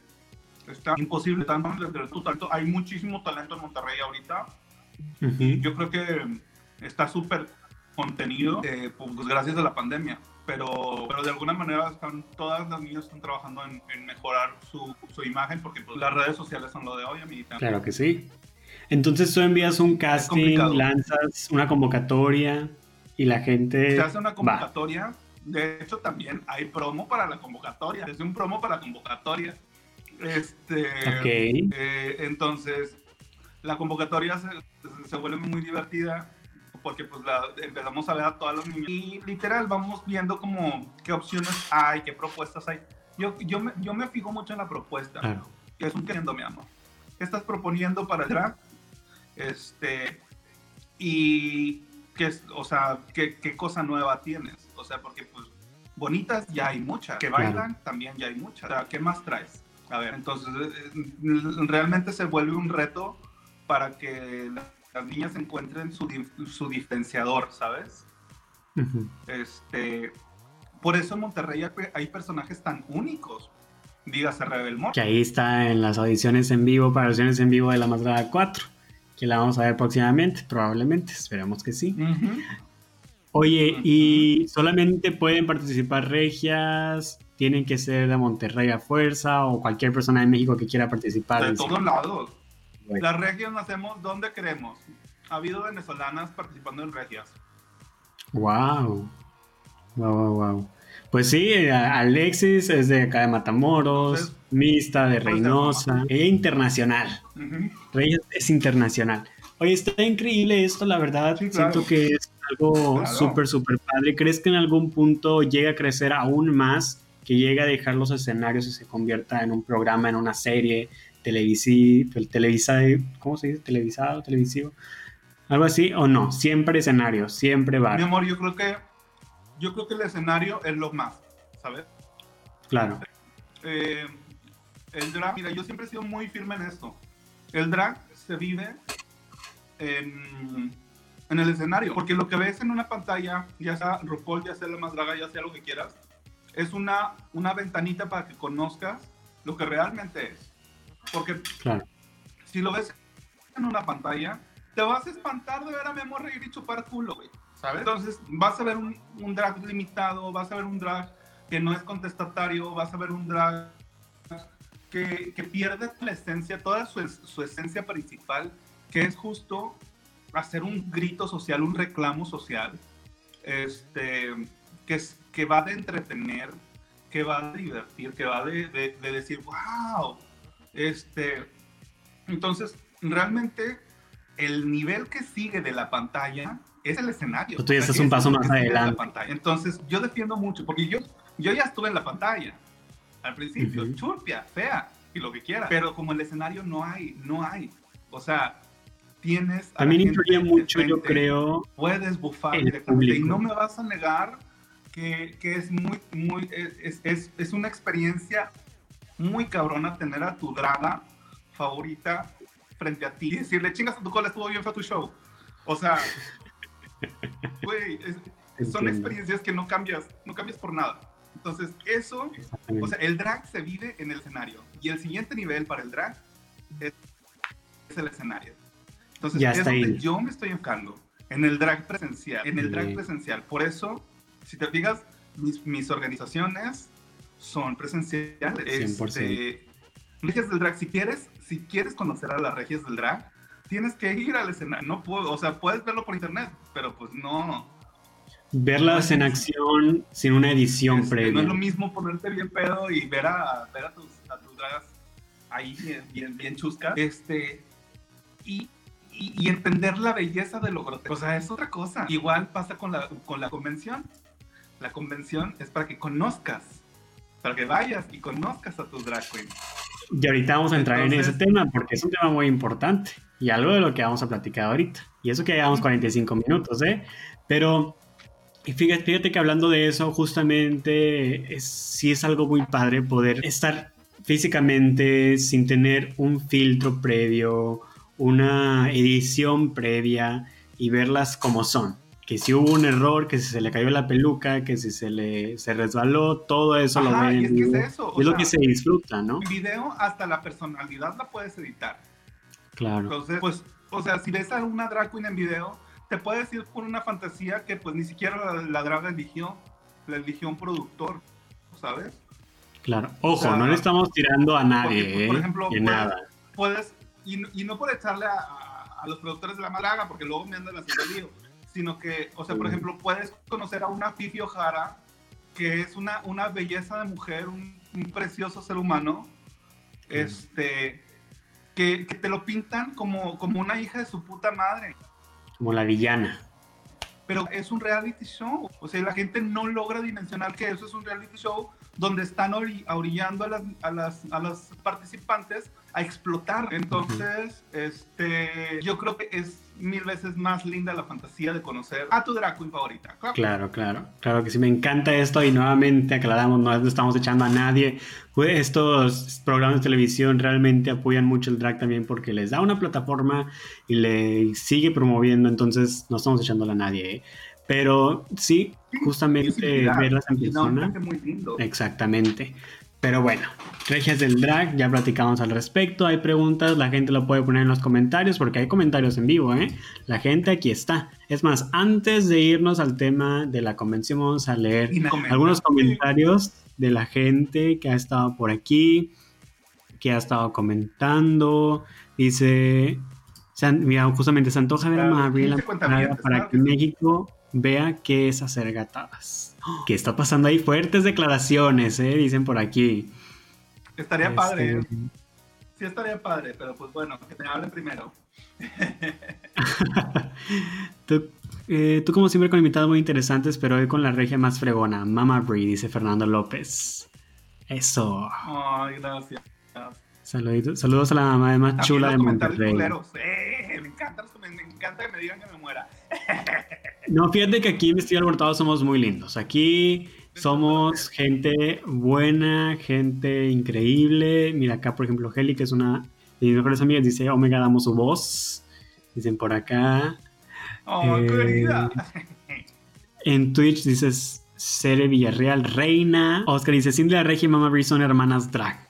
Está imposible. Tanto talento. Hay muchísimo talento en Monterrey ahorita. Yo creo que está súper contenido, eh, pues gracias a la pandemia. Pero, pero de alguna manera están, todas las niñas están trabajando en, en mejorar su, su imagen porque pues, las redes sociales son lo de hoy, amiguita. Claro que sí. Entonces tú envías un casting, lanzas una convocatoria y la gente Se hace una va. convocatoria. De hecho, también hay promo para la convocatoria. Es un promo para la convocatoria. Este, Ok. eh, entonces, la convocatoria se, se vuelve muy divertida porque pues la, empezamos a ver a todos los niños y literal vamos viendo como qué opciones hay, qué propuestas hay. Yo, yo, me, yo me fijo mucho en la propuesta Claro. que es un queriendo, mi amor. ¿Qué estás proponiendo para el drag? Este, y qué o sea, ¿qué, qué cosa nueva tienes? O sea, porque pues bonitas ya hay muchas, que Claro. bailan también ya hay muchas. O sea, ¿qué más traes? A ver, entonces eh, eh, realmente se vuelve un reto para que las niñas encuentren su, su diferenciador, ¿sabes? Este, por eso en Monterrey hay, personajes tan únicos. Dígase Rebel Mor. Que ahí está en las audiciones en vivo para audiciones en vivo de la Masdraga 4. Que la vamos a ver próximamente, probablemente. Esperemos que sí. Oye, ¿y solamente pueden participar regias? ¿Tienen que ser de Monterrey a fuerza? ¿O cualquier persona de México que quiera participar? De todos lados. Las regias nacemos donde queremos. Ha habido venezolanas participando en regias. Wow. Wow, wow, wow. Pues sí, eh, Alexis es de acá de Matamoros, Entonces, Mista de Reynosa, ella internacional. Ujú. Reyes es internacional. Oye, está increíble esto, la verdad. Sí, claro. Siento que es algo Claro. súper, súper padre. ¿Crees que en algún punto llega a crecer aún más? Que llegue a dejar los escenarios y se convierta en un programa, en una serie televisi televisa ¿cómo se dice? Televisado, televisivo. Algo así, o no, siempre escenario, siempre Mi bar. amor, yo creo que yo creo que el escenario es lo más, ¿sabes? Claro. Eh, el drag, mira, yo siempre he sido muy firme en esto. El drag se vive en, en el escenario, porque lo que ves en una pantalla, ya sea RuPaul, ya sea la más draga, ya sea lo que quieras, es una, una ventanita para que conozcas lo que realmente es. Porque Claro. si lo ves en una pantalla, te vas a espantar de ver a mi amor reír y chupar culo, güey. ¿Sabes? Entonces, vas a ver un, un drag limitado, vas a ver un drag que no es contestatario, vas a ver un drag que, que pierde la esencia, toda su, su esencia principal, que es justo hacer un grito social, un reclamo social, este, que, es, que va de entretener, que va de divertir, que va de, de- de decir, wow, este, entonces, realmente el nivel que sigue de la pantalla es el escenario. Tú ya estás Es un paso más la adelante. Entonces, yo defiendo mucho, porque yo, yo ya estuve en la pantalla al principio, Ujú. churpia, fea y lo que quiera, pero como el escenario no hay, no hay. O sea, tienes. a También influye mucho, yo creo, Puedes bufar directamente y no me vas a negar que, que es muy, muy, es, es, es una experiencia muy cabrona tener a tu draga favorita frente a ti y decirle, chingas a tu cola, estuvo bien fue tu show. O sea, güey, son experiencias que no cambias, no cambias por nada. Entonces, eso, o sea, el drag se vive en el escenario y el siguiente nivel para el drag es, es el escenario. Entonces, Ya es está donde ahí. yo me estoy enfocando, en el drag presencial, en el drag presencial. Por eso, si te fijas, mis, mis organizaciones son presenciales. 100%. Este, regias del drag, si quieres, si quieres conocer a las regias del drag, tienes que ir al escenario. No puedo, o sea, puedes verlo por internet, pero pues no. Verlas en acción sin una edición Este, previa. no es lo mismo ponerte bien pedo y ver a, ver a, tus, a tus dragas ahí bien, bien, chuscas. Este, y, y, y entender la belleza de lo grotesco. O sea, es otra cosa. Igual pasa con la, con la convención. La convención es para que conozcas, para que vayas y conozcas a tus drag queens. Y ahorita vamos a entrar en ese tema porque es un tema muy importante. y algo de lo que vamos a platicar ahorita. Y eso que llevamos 45 minutos, ¿eh? Pero fíjate, fíjate que hablando de eso, justamente es, sí es algo muy padre poder estar físicamente sin tener un filtro previo, una edición previa y verlas como son. Que si hubo un error, que si se le cayó la peluca, que si se le se resbaló, todo eso lo Ajá, ven. y es que es eso, o Y es lo sea, que se disfruta, ¿no? En video, hasta la personalidad la puedes editar. Claro. Entonces, pues, o sea, si ves a una drag queen en video, te puedes ir por una fantasía que pues ni siquiera la, la drag eligió, la eligió un productor, ¿sabes? Claro. Ojo, O sea, no le estamos tirando a nadie, porque, por ¿eh? ejemplo, De puedes- nada. Puedes, y, no- y no por echarle a, a- a los productores de la malaga, porque luego me andan haciendo lío, sino que, o sea, por ejemplo, puedes conocer a una Fifi O'Hara, que es una, una belleza de mujer, un, un precioso ser humano, este, que, que te lo pintan como, como una hija de su puta madre. Como la villana. pero es un reality show. O sea, la gente no logra dimensionar que eso es un reality show donde están ori- orillando a las, a las, a las participantes a explotar. Entonces, este, yo creo que es mil veces más linda la fantasía de conocer a tu drag queen favorita. Claro. Claro, claro. Claro que sí, me encanta esto y nuevamente aclaramos, no no estamos echando a nadie. Pues Estos programas de televisión realmente apoyan mucho el drag también porque les da una plataforma y le sigue promoviendo, entonces no estamos echándole a nadie. ¿eh? Pero sí, justamente Visibilidad. verlas en no, persona. parece muy lindo. Exactamente. Pero bueno, regias del drag, ya platicamos al respecto. Hay preguntas, la gente lo puede poner en los comentarios porque hay comentarios en vivo, ¿eh? La gente aquí está. Es más, antes de irnos al tema de la convención, vamos a leer algunos comentarios de la gente que ha estado por aquí, que ha estado comentando. Dice, mira, justamente se antoja ver a Claro, Gabriela 15 cuenta Praga bien, para que. México vea qué es hacer gatadas. ¿Qué está pasando ahí? Fuertes declaraciones, ¿eh? Dicen por aquí. Estaría Este, padre. ¿eh? Sí, estaría padre, pero pues bueno, que me hablen primero. tú, eh, tú como siempre con invitados muy interesantes, pero hoy con la regia más fregona. Mama Brie, dice Fernando López. Eso. Ay, gracias. Saluditos- saludos a la mamá de más También chula de Monterrey. Eh, me, encanta, me encanta que me digan que me muera. No, fíjate que aquí en Vestido Alborotado somos muy lindos. Aquí somos gente buena, gente increíble. Mira, acá, por ejemplo, Heli, que es una de mis mejores amigas, dice: Omega, damos su voz. Dicen por acá. Oh, Eh, querida. En Twitch dices Cere Villarreal, Reina. Oscar dice: Cindy la Regia y Mama Brie son hermanas drag.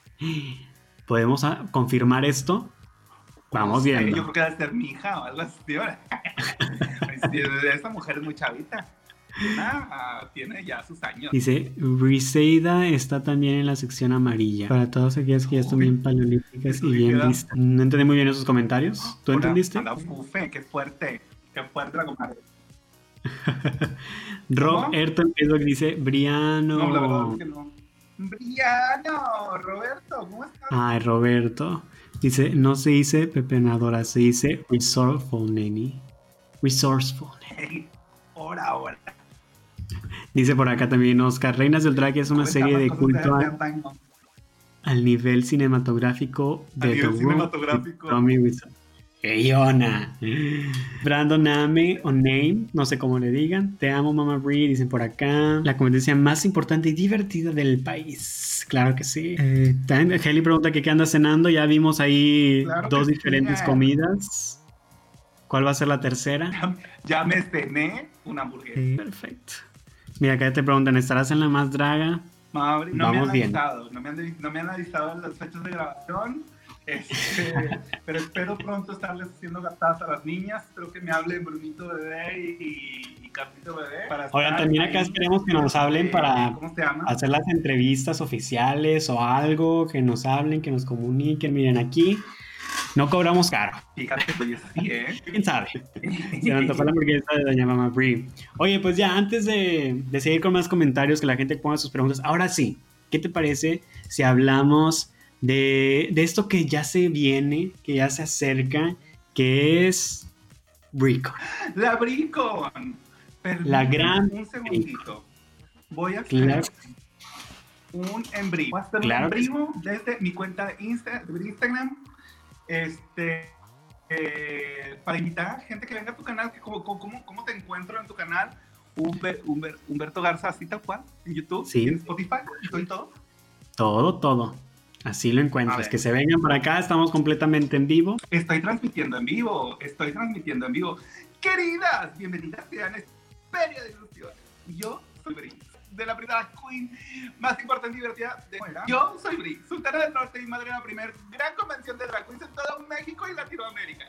¿Podemos ah, confirmar esto? Vamos Sí, Yo creo que debe ser mi hija o algo así. Esta mujer es muy chavita. Ah, tiene ya sus años. Dice, Briseida está también en la sección amarilla. Para todos aquellos que ya están bien paleolíticas y bien listas. No entendí muy bien esos comentarios. ¿Tú Hola, entendiste? qué fuerte. Qué fuerte la comadre. Rob Facebook dice, Briano. No, la verdad es que no. Briano, Roberto, ¿cómo estás? Ay, Roberto. Dice, no se dice pepenadora, se dice resourceful, neni. Resourceful. Hey, hora, hora. Dice por acá también Oscar, Reinas del Drag es una serie de culto a a- al nivel cinematográfico de A nivel The Room cinematográfico. Tommy Wiseau. Eyona. Brandon Name o Name, no sé cómo le digan. Te amo, Mama Brie, dicen por acá. La competencia más importante y divertida del país. Claro que sí. Eh, también pregunta que qué anda cenando. Ya vimos ahí Claro dos sí. diferentes comidas. ¿Cuál va a ser la tercera? Ya me cené una hamburguesa. Sí, perfecto. Mira, acá te preguntan, ¿estarás en la más draga? Madre, no Vamos me han avisado, no me han, no me han avisado las fechas de grabación. Este, pero espero pronto estarles haciendo gatadas a las niñas. Espero que me hablen Brunito Bebé y, y Carlito Bebé. para también acá ahí, queremos que nos hablen eh, para hacer las entrevistas oficiales o algo, que nos hablen, que nos comuniquen. Miren, aquí no cobramos caro. Fíjate, pues sí, ¿eh? ¿Quién sabe? Se me antojó la hamburguesa de Doña Mama Brie. Oye, pues ya, antes de, de seguir con más comentarios, que la gente ponga sus preguntas, ahora sí, ¿qué te parece si hablamos de, de esto que ya se viene, que ya se acerca, que es Brico? La Bricon. La gran Un segundito. Voy a hacer Claro. un en vivo. Voy a hacer Claro un en vivo desde mi cuenta de, Insta- de Instagram. Este. eh, para invitar a gente que venga a tu canal, que cómo, cómo, cómo te encuentro en tu canal, Humber- Humber- Humberto Garza, así tal cual, en YouTube, Sí. en Spotify, y todo. Todo, todo. Así lo encuentras. Que se vengan para acá, estamos completamente en vivo. Estoy transmitiendo en vivo, estoy transmitiendo en vivo. Queridas, bienvenidas a Feria de Ilusiones. Yo soy Bri, de la primera queen más importante y divertida de fuera. Yo soy Bri, sultana del norte y madre de la primera gran convención de drag queens en todo México y Latinoamérica.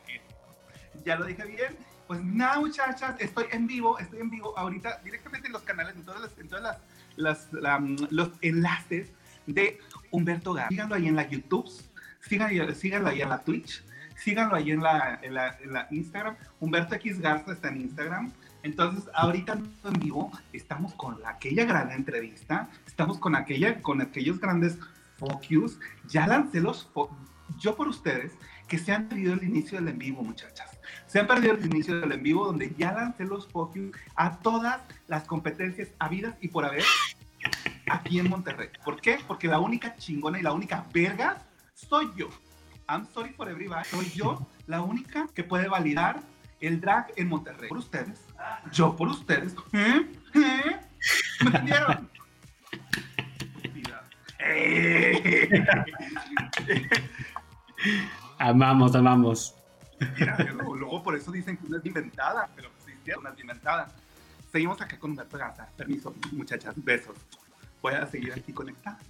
Ya lo dije bien. Pues nada, muchachas, estoy en vivo, estoy en vivo ahorita directamente en los canales, en todas las, en todas las, las, la, mm, los enlaces de Humberto Garza. Síganlo ahí en la YouTube, síganlo, síganlo ahí en la Twitch, síganlo ahí en la, en la, en la Instagram. Humberto X Garza está en Instagram. Entonces, ahorita en vivo estamos con la- aquella gran entrevista, estamos con, aquella, con aquellos grandes focus. Ya lancé los yo por ustedes que se han perdido el inicio del en vivo, muchachas. Se han perdido el inicio del en vivo donde ya lancé los focus a todas las competencias habidas y por haber aquí en Monterrey. ¿Por qué? Porque la única chingona y la única verga soy yo. I'm sorry for everybody. Soy yo la única que puede validar el drag en Monterrey. Por ustedes. Yo por ustedes. ¿Eh? ¿Eh? ¿Me entendieron? Amamos, amamos. Mira, luego, luego por eso dicen que una es inventada, pero sí, una es inventada. Seguimos acá con Humberto Garza. Permiso, muchachas, besos. Voy a seguir aquí conectados.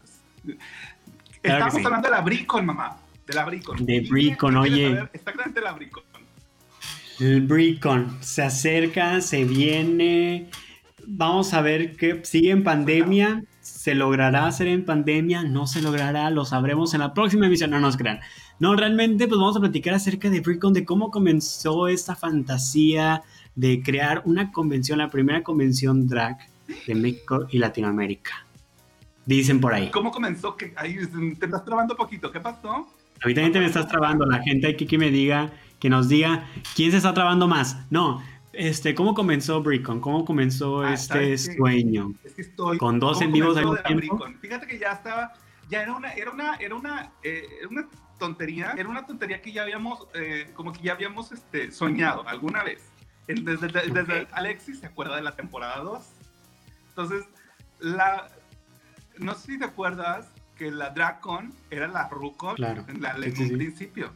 Estamos sí. hablando de la Bricon, mamá. De la Bricon. De ¿Y Bricon, oye. Exactamente la Bricon. El Bricon se acerca, se viene. Vamos a ver qué sigue en pandemia. ¿Se logrará hacer en pandemia? ¿No se logrará? Lo sabremos en la próxima emisión. No nos crean. No, realmente, pues vamos a platicar acerca de Bricon, de cómo comenzó esta fantasía de crear una convención, la primera convención drag de México y Latinoamérica. Dicen por ahí. ¿Cómo comenzó? que Ahí te estás trabando poquito. ¿Qué pasó? A mí también te me estás trabando. La gente aquí que me diga, que nos diga quién se está trabando más. No, este, ¿cómo comenzó Bricon? ¿Cómo comenzó Ah, este sueño? Es que estoy Con dos ¿Cómo en vivos al tiempo? Fíjate que ya estaba, ya era una, era una, era una, eh, era una tontería, era una tontería que ya habíamos, eh, como que ya habíamos este, soñado alguna vez. Desde, desde- desde. Alexis se acuerda de la temporada 2. Entonces, la, no sé si te acuerdas que la Dracon era la Rucon Claro. en, la, en sí, un sí. principio.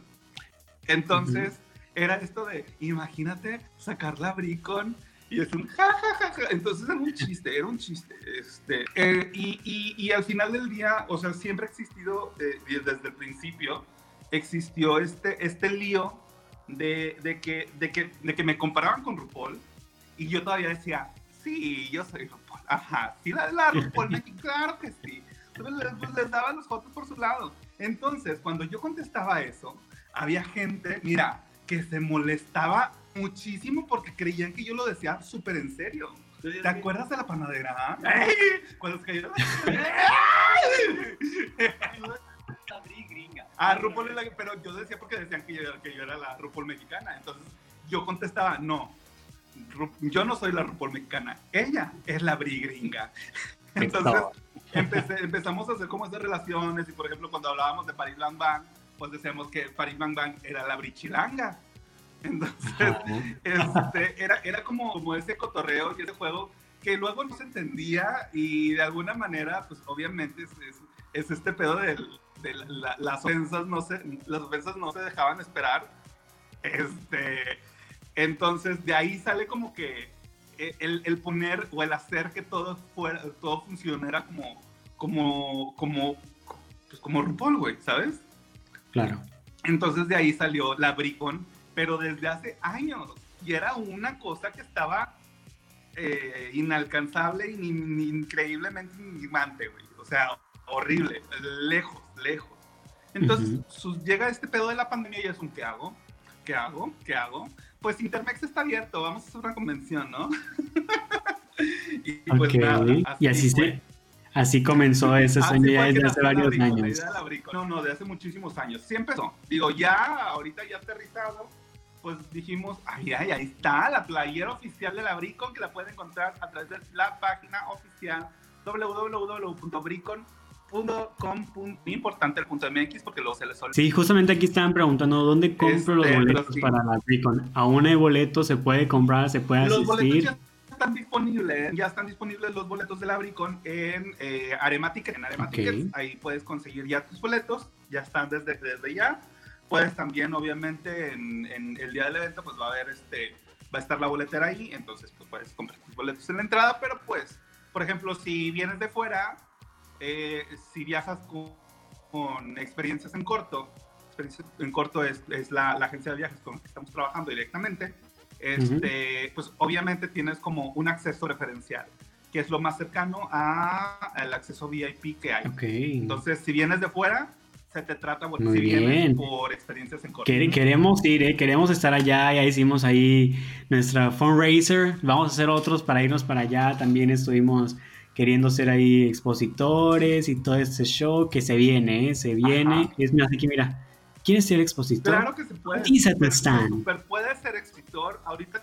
Entonces, era esto de, imagínate sacar la Bricon y es un ja, ja, ja, ja. Entonces era un chiste, era un chiste. Este, eh, y, y, y al final del día, o sea, siempre ha existido, eh, desde el principio, existió este, este lío de, de, que, de, que, de que me comparaban con RuPaul y yo todavía decía, sí, yo soy RuPaul. Ajá, sí, la, la RuPaul, me- claro que sí. Les, pues, les daban los fotos por su lado. Entonces, cuando yo contestaba eso, había gente, mira, que se molestaba muchísimo porque creían que yo lo decía súper en serio. ¿Te acuerdas de la panadera? ¡Ay! Cuando se cayó. Ah, RuPaul la pero yo decía porque decían que yo, que yo era la RuPaul mexicana. Entonces yo contestaba, no, yo no soy la RuPaul mexicana, ella es la Bri gringa. Entonces empecé- empezamos a hacer como esas relaciones y por ejemplo cuando hablábamos de Paris Bang Bang, pues decíamos que Paris Bang Bang era la Brichilanga. Entonces este, era, era como, como ese cotorreo y ese juego que luego no se entendía y de alguna manera, pues obviamente es, es, es este pedo del- de, la- la- las ofensas no se, las ofensas no se dejaban esperar. Este, entonces de ahí sale como que el, el poner o el hacer que todo fuera, todo funcionara como, como, como, pues como RuPaul, güey, ¿sabes? Claro. Entonces de ahí salió la Bricon, pero desde hace años. Y era una cosa que estaba eh, inalcanzable y ni- ni- increíblemente inimante, güey. O sea, horrible, lejos, lejos. Entonces Ujú. sus- llega este pedo de la pandemia y es un ¿qué hago? ¿Qué hago? ¿Qué hago? Pues Intermex está abierto, vamos a hacer una convención, ¿no? y pues nada, y así, se, así comenzó ese Así sueño ya desde hace varios años. No, no, de hace muchísimos años. Sí empezó. Digo, ya, ahorita ya aterrizado, pues dijimos, ay, ay, ahí está la playera oficial de la Bricon, que la pueden encontrar a través de la página oficial www.bricon .com, muy importante el punto MX porque luego se les olvida. Sí, justamente aquí estaban preguntando dónde compro los Este, boletos pero sí. para la Recon. Aún hay boletos, se puede comprar, se puede Los boletos asistir. ya están disponibles, ya están disponibles los boletos de la Bricon en eh, Arematic, en Arematic, Ok. ahí puedes conseguir ya tus boletos, ya están desde, desde ya. Puedes también, obviamente, en, en el día del evento, pues va a haber este, va a estar la boletera ahí, entonces pues puedes comprar tus boletos en la entrada, pero pues, por ejemplo, si vienes de fuera, eh, si viajas con, con experiencias en corto, experiencias en corto es, es la, la agencia de viajes con la que estamos trabajando directamente, este, pues obviamente tienes como un acceso referencial, que es lo más cercano al acceso VIP que hay. Ok. Entonces, si vienes de fuera, se te trata, bueno, Muy si bien. por experiencias en corto. Quere- Queremos ir, ¿eh? queremos estar allá, ya hicimos ahí nuestra fundraiser, vamos a hacer otros para irnos para allá, también estuvimos queriendo ser ahí expositores y todo este show que se viene, ¿eh? se viene, Ajá. es más, aquí mira, ¿quieres ser expositor? Claro que se puede. Cotiza tu Super- stand. super puede ser expositor. Ahorita,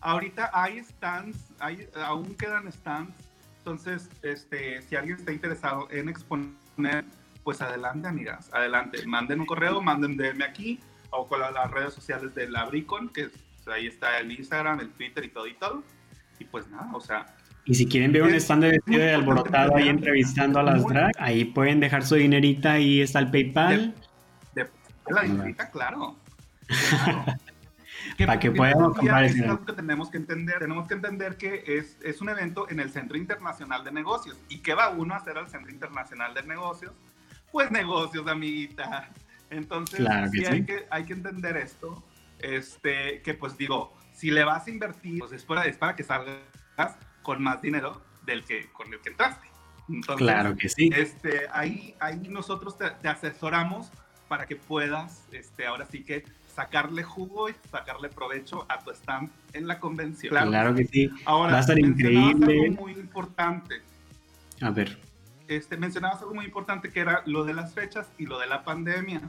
ahorita hay stands, hay, aún quedan stands. Entonces, este, si alguien está interesado en exponer, pues adelante, amigas, adelante. Manden un correo, manden DM aquí o con la- las redes sociales de la Bricon, que ahí está el Instagram, el Twitter y todo y todo. Y pues nada, o sea, Y si quieren ver un stand de vestido de alborotado ahí entrevistando a las drag, ahí pueden dejar su dinerita, ahí está el PayPal. de la dinerita, claro. claro. Para que podamos comprar es algo que tenemos que entender. Tenemos que entender que es, es un evento en el Centro Internacional de Negocios. ¿Y qué va uno a hacer al Centro Internacional de Negocios? Pues negocios, amiguita. Entonces, Claro que sí, sí. Hay, que, hay que entender esto. Este, que pues digo, si le vas a invertir, pues es para, es para que salgas con más dinero del que con el que entraste. Entonces, Claro que sí. este, ahí, ahí nosotros te, te asesoramos para que puedas, este, ahora sí que sacarle jugo y sacarle provecho a tu stand en la convención. Claro que sí. Ahora, Va a estar increíble. algo muy importante. A ver, Este, mencionabas algo muy importante que era lo de las fechas y lo de la pandemia.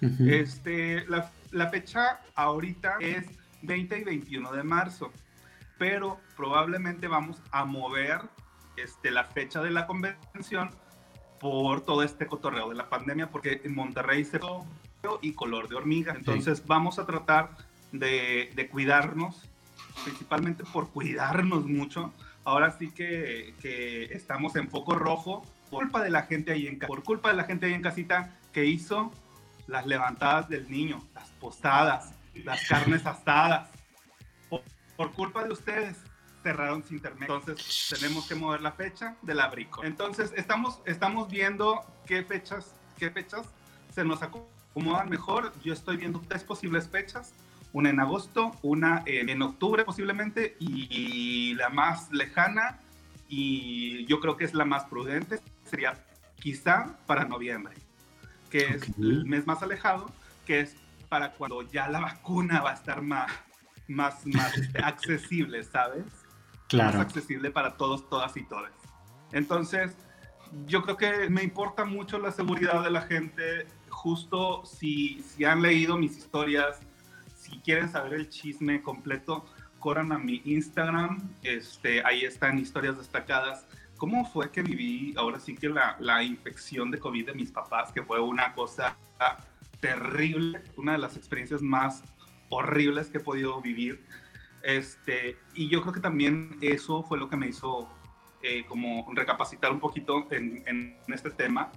Este, la, la fecha ahorita es 20 y 21 de marzo, pero probablemente vamos a mover este, la fecha de la convención por todo este cotorreo de la pandemia, porque en Monterrey se y color de hormiga. Entonces vamos a tratar de, de cuidarnos, principalmente por cuidarnos mucho. Ahora sí que, que estamos en foco rojo por culpa de la gente ahí en por culpa de la gente ahí en casita que hizo las levantadas del niño, las posadas, las carnes asadas. Por, culpa de ustedes cerraron sin internet. Entonces tenemos que mover la fecha del abrico. Entonces estamos, estamos viendo qué fechas, qué fechas se nos acomodan mejor. Yo estoy viendo tres posibles fechas. Una en agosto, una en, en octubre posiblemente y la más lejana y yo creo que es la más prudente sería quizá para noviembre, que es el mes más alejado, que es para cuando ya la vacuna va a estar más, más, más accesible, ¿sabes? claro. Más accesible para todos, todas y todas. Entonces, yo creo que me importa mucho la seguridad de la gente. Justo si, si han leído mis historias, si quieren saber el chisme completo, corran a mi Instagram. Este, ahí están historias destacadas. ¿Cómo fue que viví ahora sí que la, la infección de COVID de mis papás? Que fue una cosa terrible, una de las experiencias más horribles que he podido vivir. Este, y yo creo que también eso fue lo que me hizo eh, como recapacitar un poquito en, en este tema,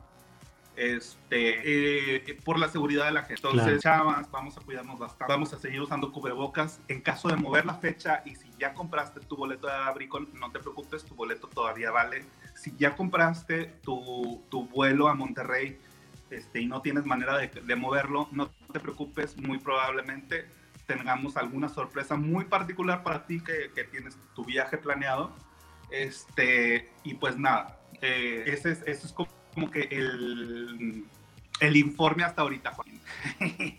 este, eh, por la seguridad de la gente. Entonces, chavas, vamos a cuidarnos bastante, vamos a seguir usando cubrebocas. En caso de mover la fecha y si ya compraste tu boleto de Abricon, no te preocupes, tu boleto todavía vale. Si ya compraste tu, tu vuelo a Monterrey este, y no tienes manera de, de moverlo, no te preocupes, muy probablemente tengamos alguna sorpresa muy particular para ti que, que tienes tu viaje planeado. Este, y pues nada, eh, ese, es, ese es como, que el, el, informe hasta ahorita, Joaquín.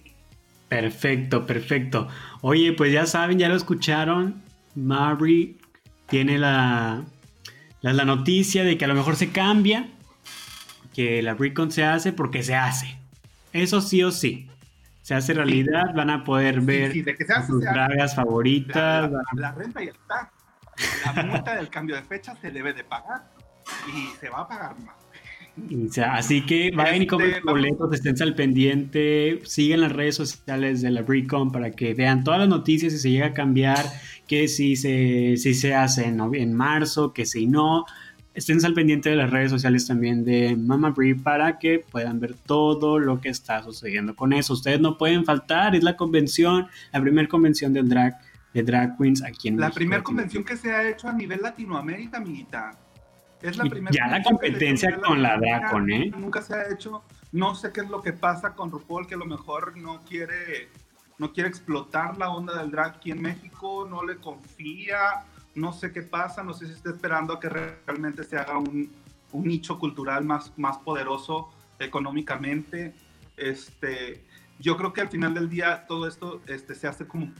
Perfecto, perfecto. Oye, pues ya saben, ya lo escucharon. Marbury tiene la, la, la noticia de que a lo mejor se cambia, que la Recon se hace porque se hace. Eso sí o sí. Se hace realidad, van a poder ver Sí, de que se hace, sus dragas favoritas. La, la- la renta ya está. La multa del cambio de fecha se debe de pagar y se va a pagar más. O sea, así que vayan y compren Este, boletos, estén al pendiente, sigan las redes sociales de la BRICOM para que vean todas las noticias si se llega a cambiar, que si se, si se hace en, en marzo, que si no. Estén al pendiente de las redes sociales también de Mama Brie para que puedan ver todo lo que está sucediendo con eso. Ustedes no pueden faltar, es la convención, la primera convención del drag, de drag queens aquí en La primera convención que se ha hecho a nivel Latinoamérica, amiguita. Es la primera ya la competencia con la Dracon, ¿eh? Nunca se ha hecho. No sé qué es lo que pasa con RuPaul, que a lo mejor no quiere, no quiere explotar la onda del drag aquí en México, no le confía, no sé qué pasa, no sé si está esperando a que realmente se haga un, un nicho cultural más, más poderoso económicamente. Este, yo creo que al final del día todo esto este, se hace como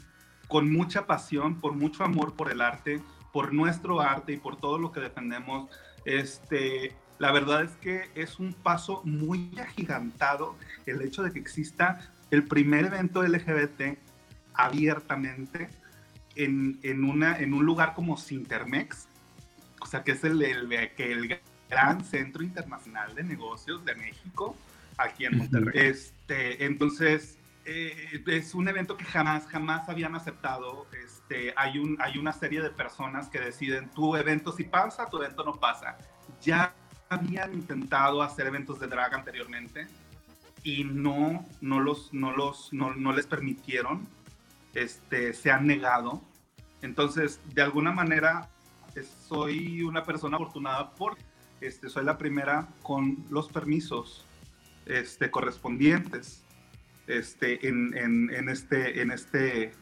con mucha pasión, por mucho amor por el arte, por nuestro arte y por todo lo que defendemos. Este, la verdad es que es un paso muy agigantado el hecho de que exista el primer evento LGBT abiertamente en, en, una, en un lugar como Sintermex, o sea, que es el, el, que el gran centro internacional de negocios de México, aquí en Monterrey. Este, entonces, eh, es un evento que jamás, jamás habían aceptado. Este, hay, un, hay una serie de personas que deciden, tu evento sí pasa, tu evento no pasa. Ya habían intentado hacer eventos de drag anteriormente y no, no, los, no, los, no, no les permitieron, este, se han negado. Entonces, de alguna manera, soy una persona afortunada porque este, soy la primera con los permisos este, correspondientes este, en, en, en este, en este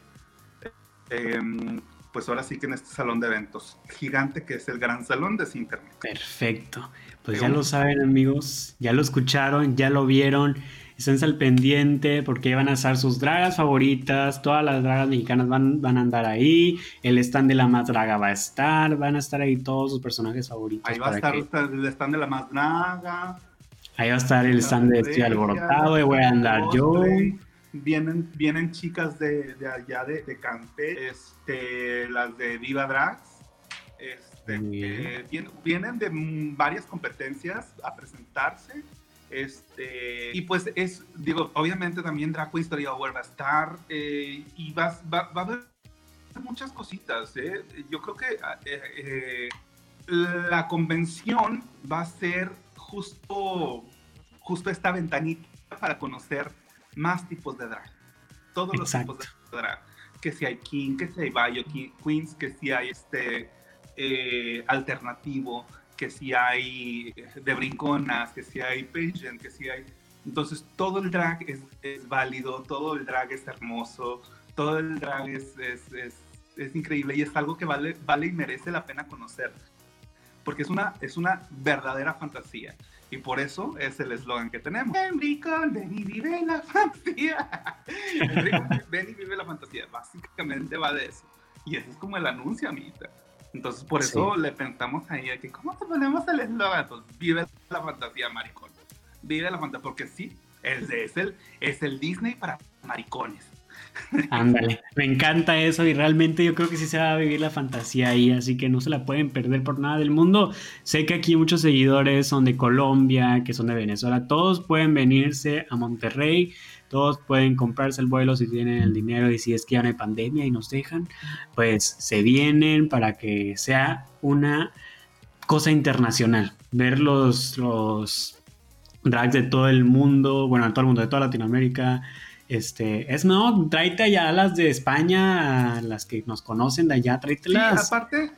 eh, pues ahora sí que en este salón de eventos gigante que es el Gran Salón de Sinternet. Perfecto. Pues ya lo saben amigos, ya lo escucharon, ya lo vieron. Estén al pendiente porque van a estar sus dragas favoritas. Todas las dragas mexicanas van, van a andar ahí. El stand de la más draga va a estar. Van a estar ahí todos sus personajes favoritos. Ahí va a estar que... el stand de la más draga. Ahí va a estar el stand de Estoy Alborotado. Ahí voy a andar yo. Vienen, vienen chicas de, de allá de, de Campe, este, las de Viva Drags. Este, vienen de varias competencias a presentarse. Este, y pues es, digo, obviamente también Drag Queen Story Hour va a estar eh, y va, va, va, a haber muchas cositas. ¿eh? Yo creo que eh, la convención va a ser justo, justo esta ventanita para conocer más tipos de drag. Todos los tipos de drag. Que si hay king, que si hay bio queens, que si hay este alternativo, que si hay de brinconas, que si hay pageant, que si hay... Entonces todo el drag es, es válido, todo el drag es hermoso, todo el drag es, es, es, es, increíble y es algo que vale, vale y merece la pena conocer. Porque es una, es una verdadera fantasía. Y por eso es el eslogan que tenemos. Ven, ven y vive la fantasía. ven y vive la fantasía. Básicamente va de eso. Y ese es como el anuncio, amiguita. Entonces, por eso sí. le pensamos ahí a que, ¿cómo te ponemos el eslogan? Pues, vive la fantasía, maricón. Vive la fantasía, porque sí, es, es, el, es el Disney para maricones. Ándale, me encanta eso y realmente yo creo que sí se va a vivir la fantasía ahí, así que no se la pueden perder por nada del mundo. Sé que aquí muchos seguidores son de Colombia, que son de Venezuela, todos pueden venirse a Monterrey, todos pueden comprarse el vuelo si tienen el dinero y si es que ya no hay pandemia y nos dejan, pues se vienen para que sea una cosa internacional, ver los, los drags de todo el mundo, bueno, de todo el mundo, de toda Latinoamérica. Este, es no, tráete allá las de España, las que nos conocen de allá, tráetelas. Sí, aparte,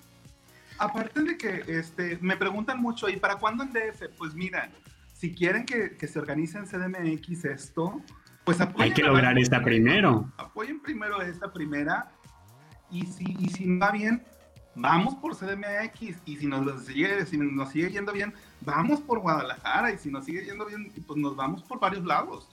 aparte de que este, me preguntan mucho, ¿y para cuándo en DF? Pues mira, si quieren que, que se organice en CDMX esto, pues hay que lograr esta primero. Apoyen primero esta primera y si, y si va bien, vamos por CDMX y si nos, sigue, si nos sigue yendo bien, vamos por Guadalajara y si nos sigue yendo bien, pues nos vamos por varios lados.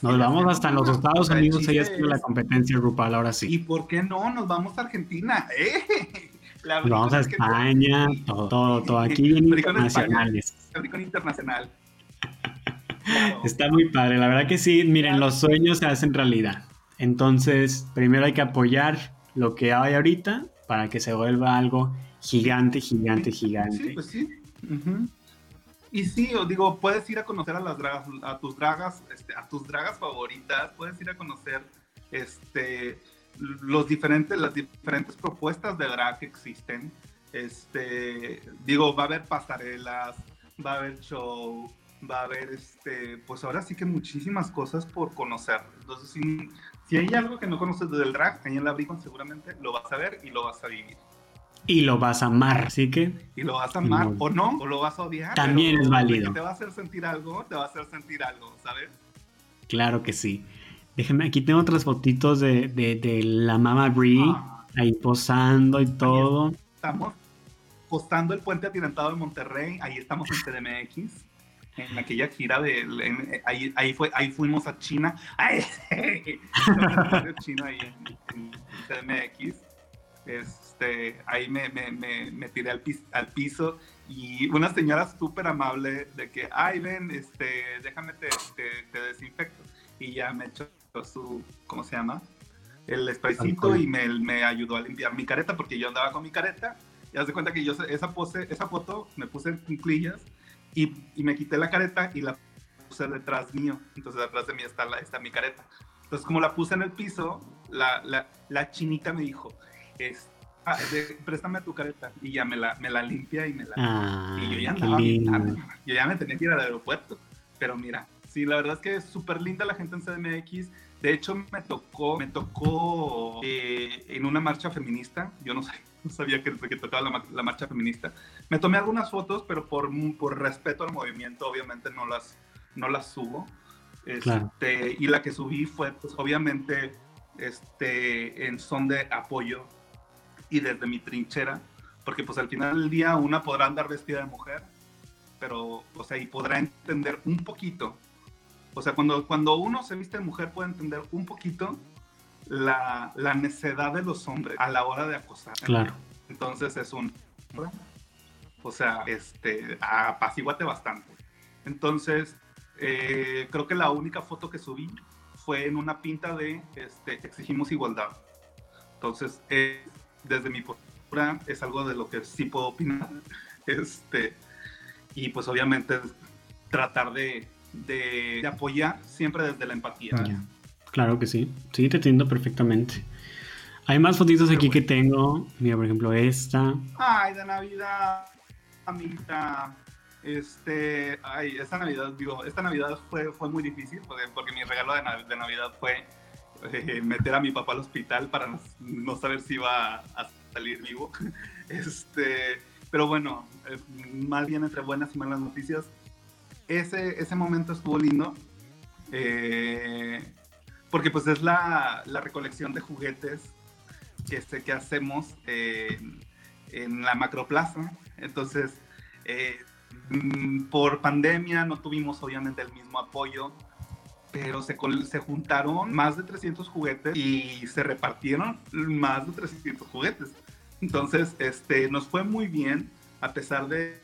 Nos vamos hasta los Estados Unidos, ahí es la competencia grupal, ahora sí. ¿Y por qué no? Nos vamos a Argentina. ¡Eh! La nos vamos a España, todo, todo, todo. Aquí bien internacionales. España, internacional. Está muy padre, la verdad que sí, miren, los sueños se hacen realidad. Entonces, primero hay que apoyar lo que hay ahorita para que se vuelva algo gigante, gigante, gigante. Sí, pues sí. Uh -huh. y sí, os digo, puedes ir a conocer a las dragas, a tus dragas, este, a tus dragas favoritas, puedes ir a conocer este, los diferentes, las diferentes propuestas de drag que existen. Este, digo, va a haber pasarelas, va a haber show, va a haber, este, pues ahora sí que muchísimas cosas por conocer. Entonces, si, si hay algo que no conoces del drag, ahí en la Bricon seguramente lo vas a ver y lo vas a vivir. Y lo vas a amar, así que... Y lo vas a amar, o no, o lo vas a odiar. También es válido. te va a hacer sentir algo, te va a hacer sentir algo, ¿sabes? Claro que sí. Déjenme, aquí tengo otras fotitos de, de, la Mama Brie, ah. ahí posando y todo. Estamos postando el puente atirantado de Monterrey, ahí estamos en CDMX, en aquella gira de, ahí, ahí, fue, ahí fuimos a China, ¡Ay! China ahí en, CDMX, este, ahí me, me, me, tiré al, al piso y una señora súper amable de que, ay, ven, este, déjame te, te, desinfecto. Y ya me echó su, ¿cómo se llama? El spraycito y me, me, ayudó a limpiar mi careta porque yo andaba con mi careta. Y haz de cuenta que yo esa, pose, esa foto me puse en cunclillas y, y, me quité la careta y la puse detrás mío. Entonces detrás de mí está, la, está mi careta. Entonces como la puse en el piso, la, la, la chinita me dijo, es, ah, préstame tu careta. Y ya me la, me la limpia y me la... Ah, y yo ya andaba, yo ya me tenía que ir al aeropuerto. Pero mira, sí, la verdad es que es súper linda la gente en CDMX. De hecho, me tocó, me tocó eh, en una marcha feminista. Yo no, sé, no sabía que, que tocaba la, la, marcha feminista. Me tomé algunas fotos, pero por, por respeto al movimiento, obviamente no las, no las subo. Este, Y la que subí fue, pues, obviamente, este, en son de apoyo y desde mi trinchera, porque pues al final del día una podrá andar vestida de mujer, pero, o sea, y podrá entender un poquito o sea, cuando, cuando uno se viste de mujer puede entender un poquito la, la necedad de los hombres a la hora de acosar. Claro. Entonces es un... O sea, este, apaciguate bastante. Entonces, eh, creo que la única foto que subí fue en una pinta de este, exigimos igualdad. Entonces, eh, desde mi postura es algo de lo que sí puedo opinar. Este, y pues obviamente tratar de, de, apoyar siempre desde la empatía. Claro. que sí, sí, te entiendo perfectamente. Hay más fotitos aquí que tengo. Mira, por ejemplo, esta. Ay, de Navidad, amiguita. Este, ay, esta Navidad, digo, esta Navidad fue, fue muy difícil porque, porque mi regalo de, Navidad fue eh, meter a mi papá al hospital para no, saber si iba a salir vivo. Este, pero bueno, eh, más bien entre buenas y malas noticias, ese, ese momento estuvo lindo. Eh, porque pues es la, recolección de juguetes que, este, que hacemos en la macroplaza. Entonces, eh, mm, por pandemia no tuvimos obviamente el mismo apoyo, pero se, se juntaron más de 300 juguetes y se repartieron más de 300 juguetes. Entonces, este, nos fue muy bien, a pesar de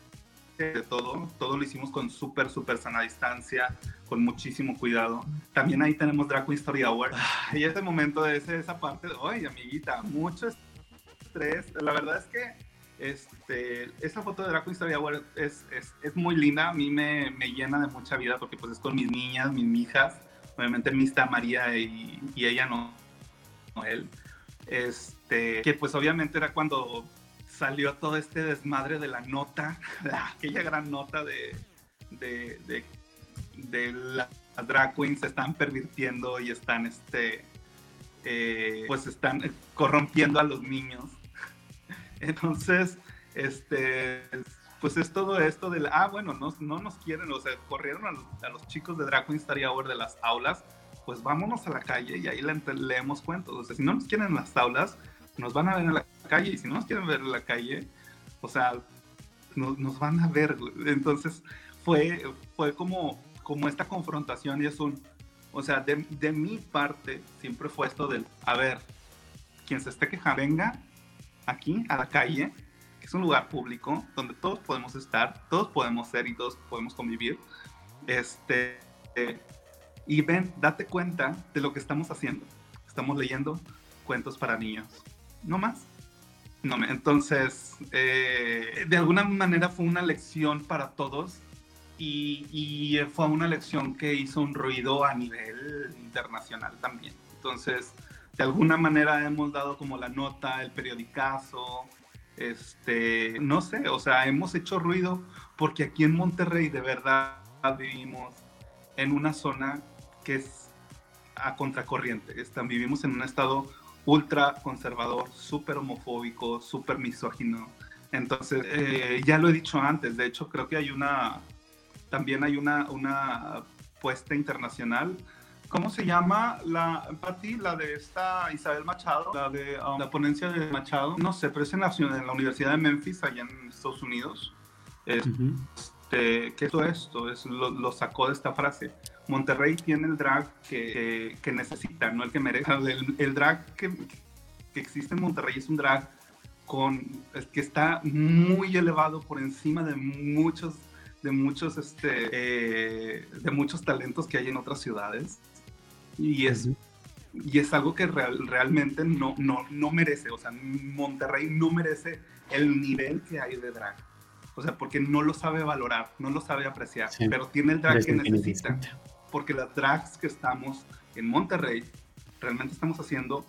de todo, todo lo hicimos con súper, súper sana distancia, con muchísimo cuidado. También ahí tenemos Draco History Hour. Y ese momento de ese, esa parte, oye, amiguita, mucho estrés. La verdad es que este, esa foto de Draco History Hour es, es, es muy linda, a mí me, me, llena de mucha vida porque pues es con mis niñas, mis hijas, obviamente Mista María y, y ella no, no él. Este, que pues obviamente era cuando salió todo este desmadre de la nota, aquella gran nota de, de, de, las drag queens se están pervirtiendo y están, este, eh, pues están corrompiendo a los niños. Entonces, este, pues es todo esto del, ah, bueno, no, no nos quieren, o sea, corrieron a los, a los chicos de Drag Queen Story Hour de las aulas, pues vámonos a la calle y ahí le, leemos cuentos. O sea, si no nos quieren en las aulas, nos van a ver en la calle y si no nos quieren ver en la calle, o sea, nos van a ver. Entonces fue, fue como, como esta confrontación y es un, o sea, de, de mi parte siempre fue esto del, a ver, quien se esté quejando, venga aquí a la calle, que es un lugar público donde todos podemos estar, todos podemos ser y todos podemos convivir. Este, y ven, date cuenta de lo que estamos haciendo. Estamos leyendo cuentos para niños no más. No, entonces, eh, de alguna manera fue una lección para todos y, fue una elección que hizo un ruido a nivel internacional también. Entonces, de alguna manera hemos dado como la nota, el periodicazo, este, no sé, o sea, hemos hecho ruido porque aquí en Monterrey de verdad vivimos en una zona que es a contracorriente. Están, vivimos en un estado ultra conservador, súper homofóbico, súper misógino. Entonces, eh, ya lo he dicho antes, de hecho creo que hay una, también hay una, una puesta internacional ¿Cómo se llama la, Pati, la de esta Isabel Machado? La de um, la ponencia de Machado. No sé, pero es en la, en la Universidad de Memphis, allá en Estados Unidos. Este, ¿Qué es esto? Es, lo, sacó de esta frase. Monterrey tiene el drag que, que, necesita, no el que merece. El, drag que, que, existe en Monterrey es un drag con, que está muy elevado por encima de muchos de muchos este eh, de muchos talentos que hay en otras ciudades y es, y es algo que realmente no, no, no merece, o sea, Monterrey no merece el nivel que hay de drag. O sea, porque no lo sabe valorar, no lo sabe apreciar, pero tiene el drag que necesita. Porque las drags que estamos en Monterrey, realmente estamos haciendo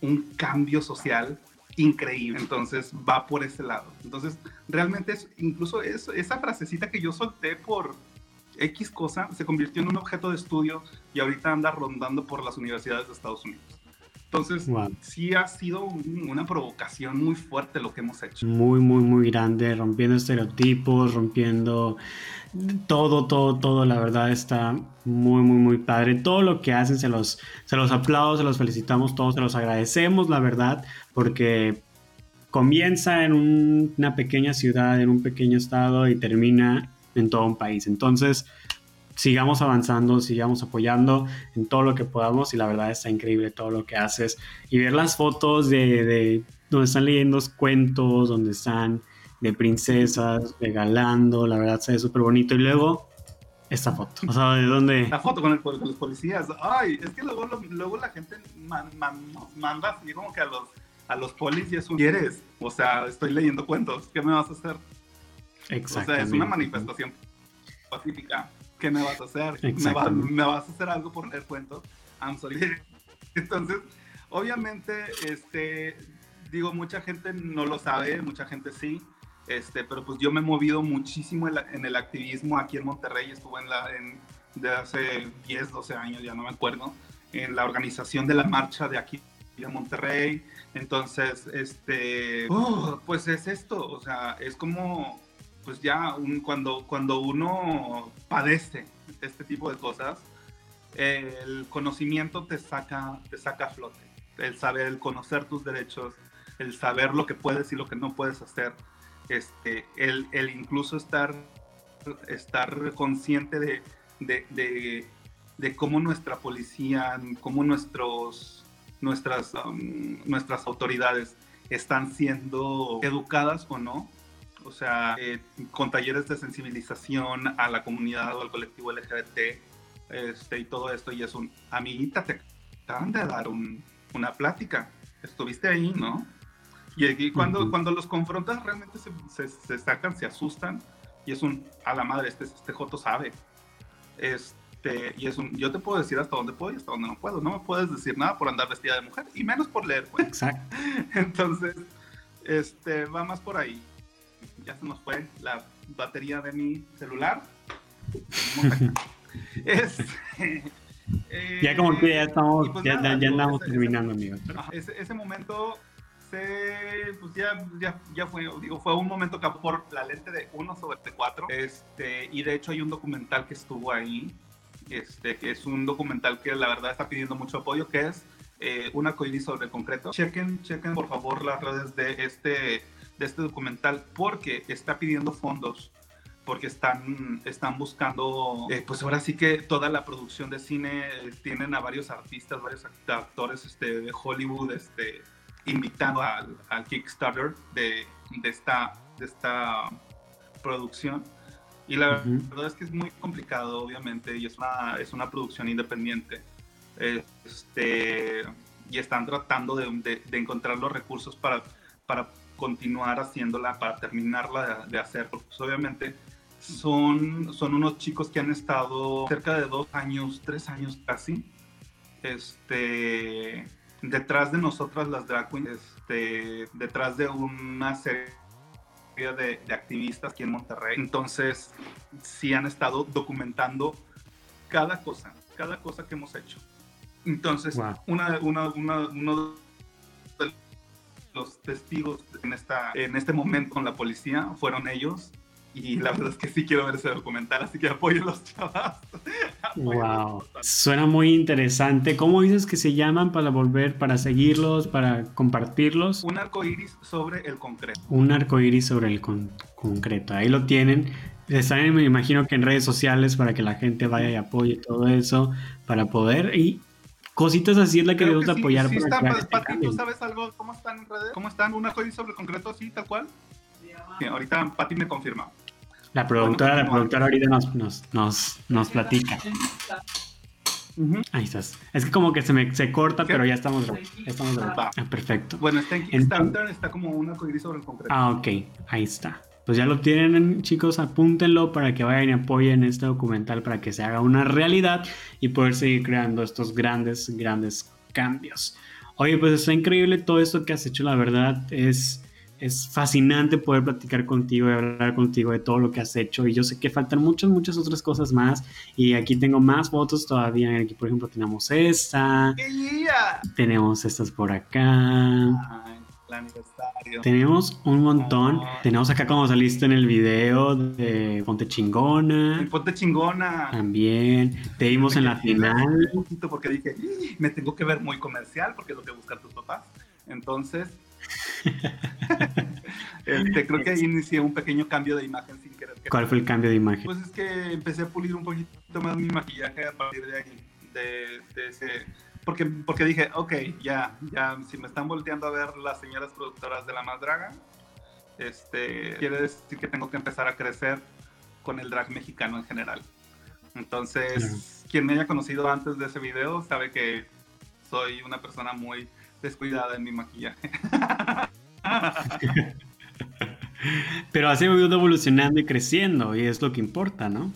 un cambio social increíble. Entonces va por ese lado. Entonces, realmente es, incluso eso, esa frasecita que yo solté por, X cosa se convirtió en un objeto de estudio y ahorita anda rondando por las universidades de Estados Unidos. Entonces, sí ha sido una provocación muy fuerte lo que hemos hecho. Muy, muy, muy grande, rompiendo estereotipos, rompiendo todo, todo, todo. La verdad está muy, muy, muy padre. Todo lo que hacen se los, se los aplaudo, se los felicitamos todos, se los agradecemos, la verdad, porque comienza en una pequeña ciudad, en un pequeño estado y termina en todo un país. Entonces, sigamos avanzando, sigamos apoyando en todo lo que podamos y la verdad está increíble todo lo que haces y ver las fotos de, donde están leyendo cuentos, donde están de princesas regalando, la verdad se ve súper bonito y luego esta foto, o sea, ¿de dónde? La foto con, el, con los policías, ay, es que luego, luego la gente manda así como que a los, a los polis y eso, ¿quieres? O sea, estoy leyendo cuentos, ¿qué me vas a hacer? O sea, es una manifestación pacífica. ¿Qué me vas a hacer? ¿Me, vas a hacer algo por leer cuentos? I'm sorry. Entonces, obviamente, este, digo, mucha gente no lo sabe, mucha gente sí, este, pero pues yo me he movido muchísimo en, el activismo aquí en Monterrey, estuve en la, en, de hace 10, 12 años, ya no me acuerdo, en la organización de la marcha de aquí de Monterrey, entonces, este, uh, pues es esto, o sea, es como pues ya cuando, cuando uno padece este tipo de cosas, el conocimiento te saca, te saca a flote. El saber, el conocer tus derechos, el saber lo que puedes y lo que no puedes hacer, este, el, el incluso estar, estar consciente de, de, de, cómo nuestra policía, cómo nuestros, nuestras, um, nuestras autoridades están siendo educadas o no o sea, eh, con talleres de sensibilización a la comunidad o al colectivo LGBT este, y todo esto. Y es un, amiguita, te acaban de dar una plática, estuviste ahí, ¿no? Y, cuando, cuando los confrontas realmente se, se, sacan, se asustan y es un, a la madre, este, este Joto sabe. Este, y es un, yo te puedo decir hasta dónde puedo y hasta dónde no puedo. No me puedes decir nada por andar vestida de mujer y menos por leer. Pues. Exacto. Entonces, este, va más por ahí ya se nos fue la batería de mi celular. este, ya como que ya estamos, pues ya, andamos terminando, amigos. Ese, momento se, pues ya, ya, ya fue, digo, fue un momento que por la lente de 1 sobre 4, este, y de hecho hay un documental que estuvo ahí, este, que es un documental que la verdad está pidiendo mucho apoyo, que es eh, una coili sobre concreto. Chequen, chequen por favor las redes de este de este documental porque está pidiendo fondos porque están, están buscando, eh, pues ahora sí que toda la producción de cine, tienen a varios artistas, varios actores este, de Hollywood este, invitando al, al Kickstarter de, de, esta, de esta producción. Y la verdad es que es muy complicado, obviamente, y es una, es una producción independiente. Este, y están tratando de, de, de encontrar los recursos para, para continuar haciéndola, para terminarla de, hacer, porque pues, obviamente son, son unos chicos que han estado cerca de dos años, tres años casi, este, detrás de nosotras las drag queens, este, detrás de una serie de, de, activistas aquí en Monterrey. Entonces, sí han estado documentando cada cosa, cada cosa que hemos hecho. Entonces, wow. una, una, una, uno de los testigos en, esta, en este momento con la policía fueron ellos. Y la verdad es que sí quiero ver ese documental, así que apoyo los chavas. wow. Suena muy interesante. ¿Cómo dices que se llaman para volver, para seguirlos, para compartirlos? Un arco iris sobre el concreto. Un arco iris sobre el con concreto. Ahí lo tienen. Están, me imagino que en redes sociales para que la gente vaya y apoye todo eso, para poder. Y cositas así es la que Creo debemos sí, apoyar. Sí, para este Pati, cambio. ¿tú sabes algo? ¿Cómo están en redes? ¿Cómo están? ¿Un arco iris sobre el concreto así, tal cual? Sí, ahorita Pati me confirma. La productora, Bueno, la productora ahorita nos, nos, nos, nos platica. Ahí estás. Es que como que se me se corta, ¿Qué? pero ya estamos. ya estamos ah, perfecto. Bueno, está en Entonces- Kickstarter, está como un arco iris sobre el concreto. Ah, ok. Ahí está. Pues ya lo tienen, chicos. Apúntenlo para que vayan y apoyen este documental para que se haga una realidad y poder seguir creando estos grandes, grandes cambios. Oye, pues está increíble todo esto que has hecho. La verdad es, es fascinante poder platicar contigo y hablar contigo de todo lo que has hecho. Y yo sé que faltan muchas, muchas otras cosas más. Y aquí tengo más fotos todavía. Aquí, por ejemplo, tenemos esta. ¡Yeah! Tenemos estas por acá. Ay, el aniversario. Tenemos un montón. Ah. Tenemos acá como saliste en el video de Ponte El Chingona. ponte chingona. También. Te vimos en la final. Porque dije, "Ih, me tengo que ver muy comercial porque es lo que buscan tus papás. Entonces, este, creo que ahí inicié un pequeño cambio de imagen sin querer. que- ¿Cuál fue el cambio de imagen? Pues es que empecé a pulir un poquito más mi maquillaje a partir de ahí, de, de ese, porque, porque dije, ok, ya, ya, si me están volteando a ver las señoras productoras de La Más Draga, este, quiere decir que tengo que empezar a crecer con el drag mexicano en general. Entonces, quien me haya conocido antes de ese video sabe que soy una persona muy descuidada en mi maquillaje. Pero has ido evolucionando y creciendo y es lo que importa, ¿no?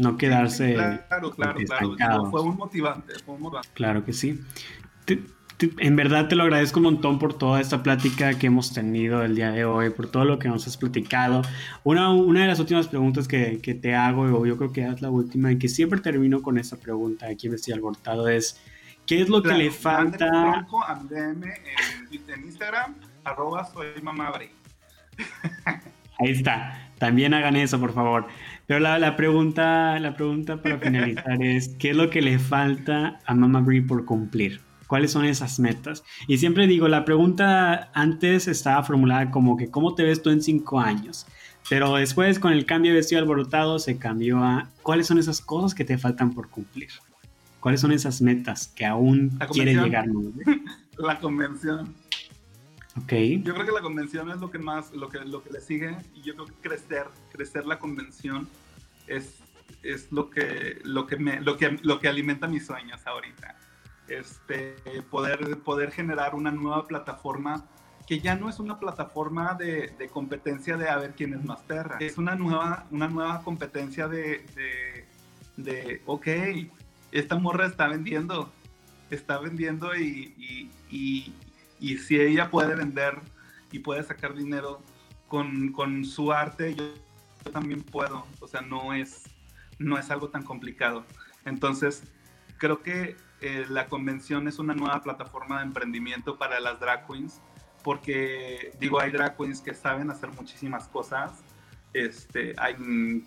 No quedarse. claro, claro, claro. Fue un motivante, fue un motivante. Claro que sí. Te- te- en verdad te lo agradezco un montón por toda esta plática que hemos tenido el día de hoy, por todo lo que nos has platicado. Una, una de las últimas preguntas que, que te hago, o yo creo que es la última, y que siempre termino con esta pregunta aquí en Vestido Alborotado, es ¿qué es lo que Claro, le falta? a mi DM en, en Instagram, arroba soy mamabri. Ahí está. También hagan eso, por favor. Pero la, la pregunta, la pregunta para finalizar es, ¿qué es lo que le falta a Mama Brie por cumplir? ¿Cuáles son esas metas? Y siempre digo, la pregunta antes estaba formulada como que, ¿cómo te ves tú en cinco años? Pero después, con el cambio de vestido alborotado, se cambió a, ¿cuáles son esas cosas que te faltan por cumplir? ¿Cuáles son esas metas que aún La quieres convención. llegar? La convención. Ok. Yo creo que la convención es lo que más, lo que, lo que le sigue. Y yo creo que crecer, crecer la convención es, es lo que, lo que me, lo que, lo que alimenta mis sueños ahorita. Este, poder, poder generar una nueva plataforma que ya no es una plataforma de, competencia de a ver quién es más perra. Es una nueva, una nueva competencia de, de, ok, esta morra está vendiendo, está vendiendo y, y, y, y si ella puede vender y puede sacar dinero con, con su arte, yo, yo también puedo. O sea, no es, no es algo tan complicado. Entonces, creo que eh, la convención es una nueva plataforma de emprendimiento para las drag queens, porque digo, hay drag queens que saben hacer muchísimas cosas. Este, hay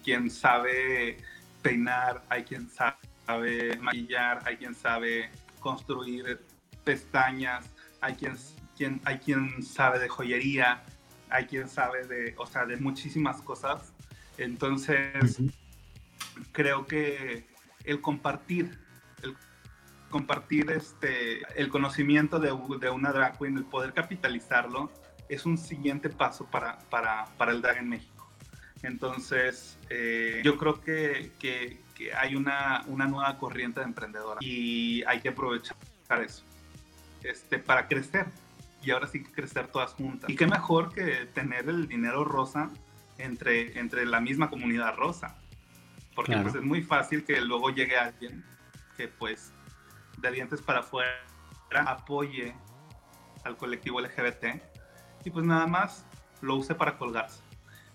quien sabe peinar, hay quien sabe maquillar, hay quien sabe construir pestañas, hay quien, quien, hay quien sabe de joyería, hay quien sabe de, o sea, de muchísimas cosas. Entonces, Ujú. creo que el compartir, el compartir este, el conocimiento de, de una drag queen, el poder capitalizarlo, es un siguiente paso para, para, para el drag en México. Entonces, eh, yo creo que, que, que hay una, una, nueva corriente de emprendedora y hay que aprovechar eso este, para crecer y ahora sí que crecer todas juntas. Y qué mejor que tener el dinero rosa entre, entre la misma comunidad rosa. Porque Claro. pues, es muy fácil que luego llegue alguien que pues de dientes para afuera apoye al colectivo LGBT y pues nada más lo use para colgarse.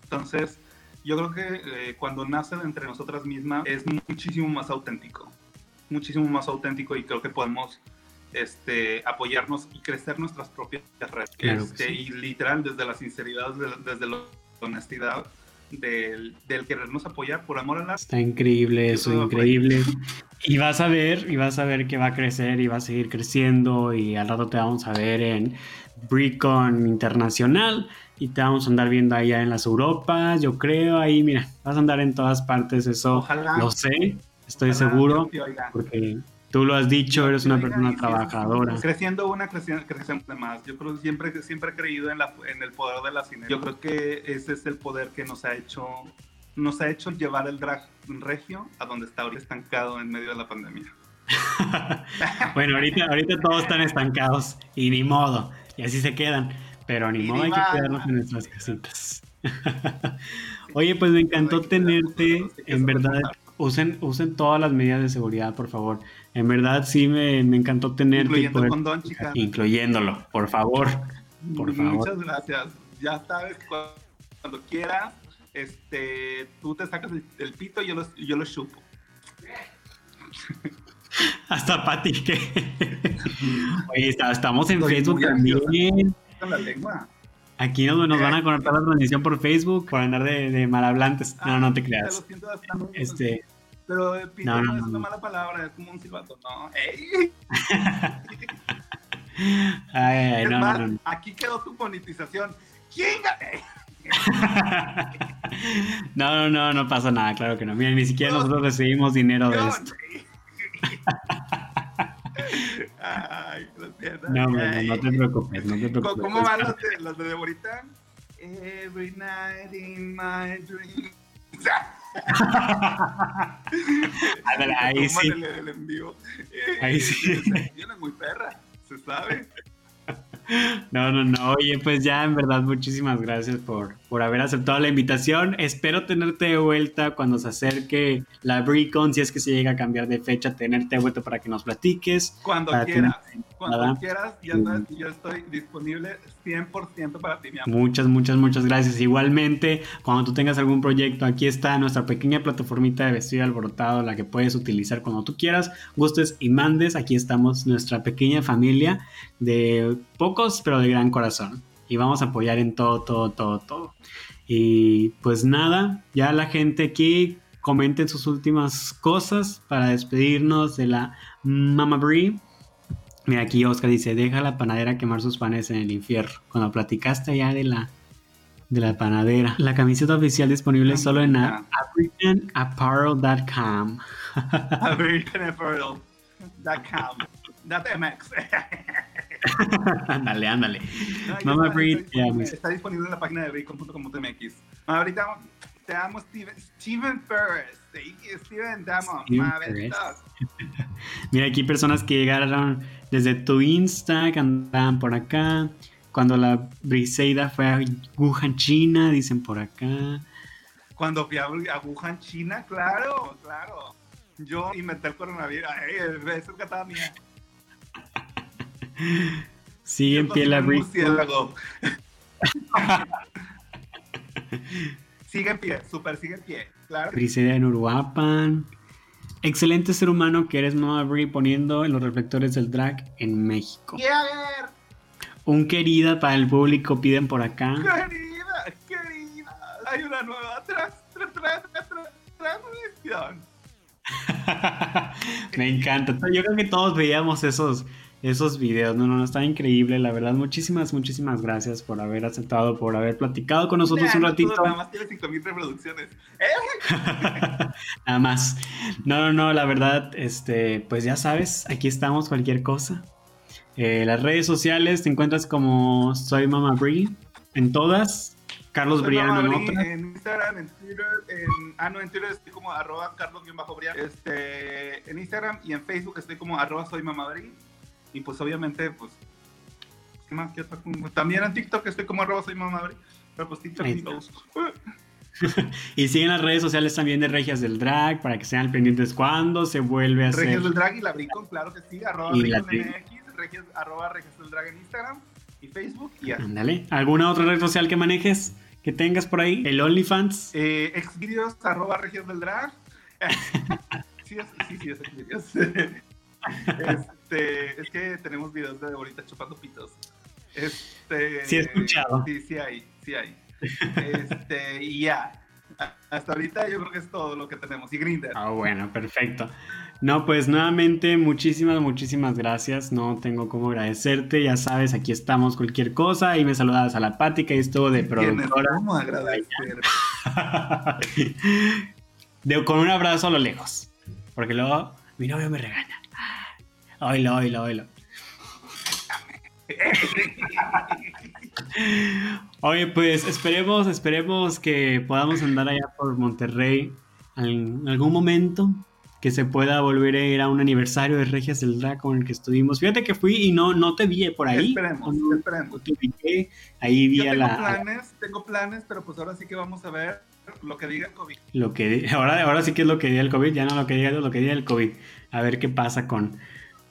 Entonces, yo creo que eh, cuando nace de entre nosotras mismas es muchísimo más auténtico, muchísimo más auténtico y creo que podemos este, apoyarnos y crecer nuestras propias redes. Claro Este, sí. Y literal, desde la sinceridad, desde, desde la honestidad, del, del querernos apoyar por amor a la... Está increíble eso, increíble. Y vas a ver, y vas a ver que va a crecer y va a seguir creciendo y al rato te vamos a ver en Bricon Internacional y te vamos a andar viendo allá en las Europas, yo creo, ahí mira, vas a andar en todas partes, eso Ojalá. lo sé, estoy ojalá seguro, Dios porque tú lo has dicho, eres una persona trabajadora. Creciendo una, creciendo, creciendo más. Yo creo que siempre, siempre he creído en, la, en el poder de la sinergia. Yo creo que ese es el poder que nos ha hecho nos ha hecho llevar el drag regio a donde está ahorita estancado en medio de la pandemia. Bueno, ahorita, ahorita todos están estancados y ni modo, y así se quedan, pero ni Y modo hay que quedarnos en nuestras casitas. Oye, pues me encantó tenerte, en verdad. Usen, usen todas las medidas de seguridad, por favor. En verdad sí me, me encantó tenerte, Incluyendo poder- condón, chicas. incluyéndolo, por favor. por favor. Muchas gracias. Ya sabes, cu- cuando quieras, este, tú te sacas el, el pito y yo lo, yo lo chupo. Hasta Pati que... Oye, está- estamos en Estoy Facebook también. Con la lengua. Aquí nos, nos van a conectar la transmisión por Facebook por andar de, de malhablantes. No, no te creas. lo siento bastante. Este, Pero pito No, no, no, es una mala palabra, es como un silbato, ¿no? ¡Ey! ay, ay, es no, más, no, no. aquí quedó tu monetización. ¡Chingate! No, no, no, no pasa nada, claro que no. Mira, ni siquiera nosotros recibimos dinero de esto. Ay, siento. No, no, no te preocupes, no te ¿Cómo, preocupes. cómo van los de, los de Deborita? Every night in my dreams. Ándale, ahí ¿Cómo sí. el, el en vivo? Ahí sí. Yo no es muy perra, se sabe. No, no, no. Oye, pues ya en verdad muchísimas gracias por, por haber aceptado la invitación. Espero tenerte de vuelta cuando se acerque la Bricon, si es que se llega a cambiar de fecha, tenerte de vuelta para que nos platiques. Cuando quieras, cuando quieras, ya sabes que yo estoy disponible 100% para ti, mi amor. Muchas, muchas, muchas gracias. Igualmente, cuando tú tengas algún proyecto, aquí está nuestra pequeña plataformita de vestido alborotado, la que puedes utilizar cuando tú quieras, gustes y mandes. Aquí estamos, nuestra pequeña familia de pocos, pero de gran corazón. Y vamos a apoyar en todo, todo, todo, todo. Y pues nada, ya la gente aquí comenten sus últimas cosas para despedirnos de la Mama Brie. Mira, aquí Oscar dice, deja la panadera quemar sus panes en el infierno. Cuando platicaste ya de la, de la panadera. La camiseta oficial disponible solo en a- africanapparel.com. AmericanApparel.com. Date MX. ándale, ándale. No, Mama está, Brie, está disponible- amo. Está disponible en la página de bacon.com.mx. Ahorita te amo, Steven. Steven Ferris. Sí, Steven, te amo. Steven. Mira, aquí personas que llegaron desde tu Insta, que andaban por acá. Cuando la Briseida fue a Wuhan, China, dicen por acá. Cuando fui a a Wuhan, China, claro, claro. Yo inventé el coronavirus. Ay, es que estaba mía. Sigue en pie la murciélago. sigue en pie, súper sigue en pie. Claro. Briseida en Uruapan. Excelente ser humano que eres Mama Brie poniendo en los reflectores del drag en México. Y a ver, Un querida para el público piden por acá. querida, querida, hay una nueva tras, tras, tras- transmisión. Me encanta. Yo creo que todos veíamos esos, esos videos. No, no, no, está increíble. La verdad, muchísimas, muchísimas gracias por haber aceptado, por haber platicado con nosotros un ratito. Nada más tiene 5000 reproducciones. ¿Eh? Nada más. No, no, no, la verdad, este, pues ya sabes, aquí estamos, cualquier cosa. Eh, las redes sociales te encuentras como Soy Mama Brie en todas. Carlos Briano en otras. En Instagram, en Twitter, en, ah, no, en Twitter estoy como arroba carlos-brian. Este, en Instagram y en Facebook estoy como arroba soy. Y pues obviamente, pues, ¿qué más? ¿Qué? También en TikTok estoy como arroba soy mamadri. Pero pues TikTok uso. y siguen las redes sociales también de Regias del Drag para que sean pendientes cuando se vuelve a hacer. Regias del Drag y la Bricon, claro que sí, arroba Y la Bricon MX, Regias, arroba Regias del Drag en Instagram y Facebook y. Ándale. ¿Alguna otra red social que manejes? Que tengas por ahí. El OnlyFans. Eh, exvideos, arroba Regias del Drag. sí, sí, sí, es exvideos. este, es que tenemos videos de ahorita chupando pitos. Este, Sí he escuchado. Sí, sí hay, sí hay. Este, y ya. Hasta ahorita yo creo que es todo lo que tenemos. Y Grindr. Ah, bueno, perfecto. No, pues nuevamente muchísimas, muchísimas gracias. No tengo cómo agradecerte. Ya sabes, aquí estamos, cualquier cosa. Ahí me saludas a la Pati, que es todo de productora. cómo agradecer. De- con un abrazo a lo lejos. Porque luego mi novio me regaña. Oilo, oilo, oilo. Oye, pues esperemos, esperemos que podamos andar allá por Monterrey en algún momento. Que se pueda volver a ir a un aniversario de Regias del Drag con el que estuvimos. Fíjate que fui y no, no te vi por ahí. Esperemos, No, esperemos. te. Ahí vi Yo a tengo la, planes, tengo planes, pero pues ahora sí que vamos a ver lo que diga el COVID. Lo que ahora, ahora sí que es lo que diga el COVID, ya no lo que diga lo que diga el COVID. A ver qué pasa con,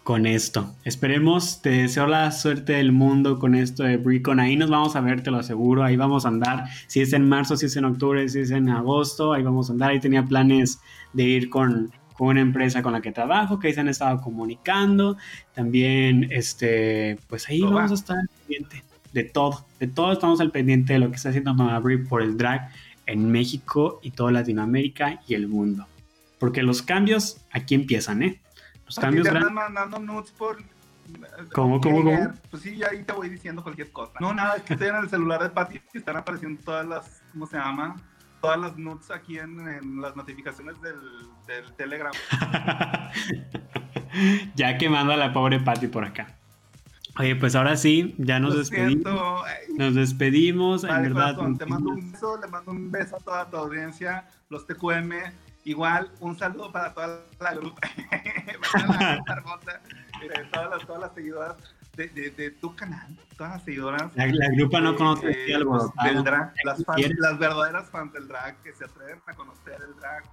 con esto. Esperemos, te deseo la suerte del mundo con esto de Bricon. Ahí nos vamos a ver, te lo aseguro. Ahí vamos a andar. Si es en marzo, si es en octubre, si es en agosto, ahí vamos a andar. Ahí tenía planes de ir con, con una empresa con la que trabajo, que ahí se han estado comunicando. También, este, pues ahí Todo vamos va. a estar al pendiente de todo. De todo estamos al pendiente de lo que está haciendo Bri por el drag en México y toda Latinoamérica y el mundo. Porque los cambios aquí empiezan, ¿eh? Los cambios te grandes. andan mandando nudes por... ¿Cómo, cómo, cómo? Pues sí, ahí te voy diciendo cualquier cosa. No, nada, es que estoy en el celular de Patty y están apareciendo todas las, ¿cómo se llama? Todas las nudes aquí en, en las notificaciones del, del Telegram. ya quemando a la pobre Patty por acá. Oye, pues ahora sí, ya nos Lo despedimos. siento. Nos despedimos, en Vale, verdad. corazón, te mando un beso, le mando un beso a toda tu audiencia, los TQM. Igual, un saludo para toda la grupa, para la grupa hermosa, eh, todas, las, todas las seguidoras de, de- de tu canal, todas las seguidoras. La, la grupa no eh, conoce eh, aquí alborotado. del drag, las, fans- las verdaderas fans del drag que se atreven a conocer el drag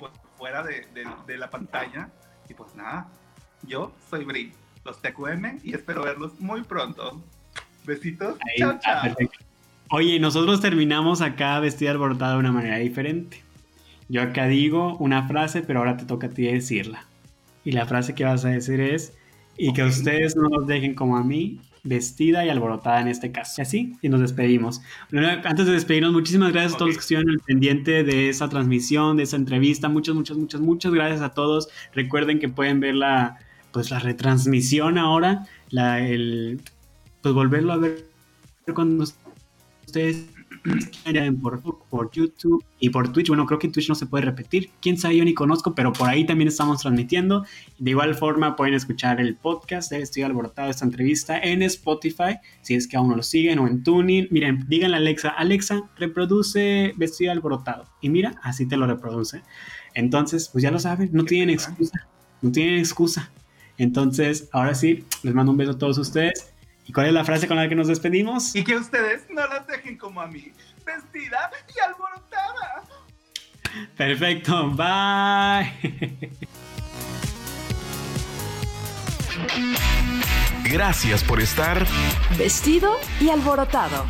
pues, fuera de, la pantalla. Y pues nada, yo soy Bri, los TQM, y espero verlos muy pronto. Besitos. Ahí chao, chao. perfecto. Oye, nosotros terminamos acá vestida alborotada de una manera diferente. Yo acá digo una frase, pero ahora te toca a ti decirla. Y la frase que vas a decir es, y que ustedes no nos dejen como a mí, vestida y alborotada en este caso. Y así, y nos despedimos. Bueno, Antes de despedirnos, muchísimas gracias a todos los que estuvieron al pendiente de esa transmisión, de esa entrevista. Muchas, muchas, muchas, muchas gracias a todos. Recuerden que pueden ver la, pues, la retransmisión ahora, la, el, pues volverlo a ver cuando ustedes por, por YouTube y por Twitch. Bueno, creo que Twitch no se puede repetir. Quién sabe, yo ni conozco, pero por ahí también estamos transmitiendo. De igual forma, pueden escuchar el podcast de Estoy Alborotado, esta entrevista en Spotify, si es que aún no lo siguen, o en Tuning. Miren, díganle a Alexa, Alexa, reproduce Vestido Alborotado. Y mira, así te lo reproduce. Entonces, pues ya lo saben, no tienen perra. excusa. No tienen excusa. Entonces, ahora sí, les mando un beso a todos ustedes. ¿Y cuál es la frase con la que nos despedimos? Y que ustedes no las dejen como a mí, vestida y alborotada. Perfecto, bye. Gracias por estar Vestido y alborotado.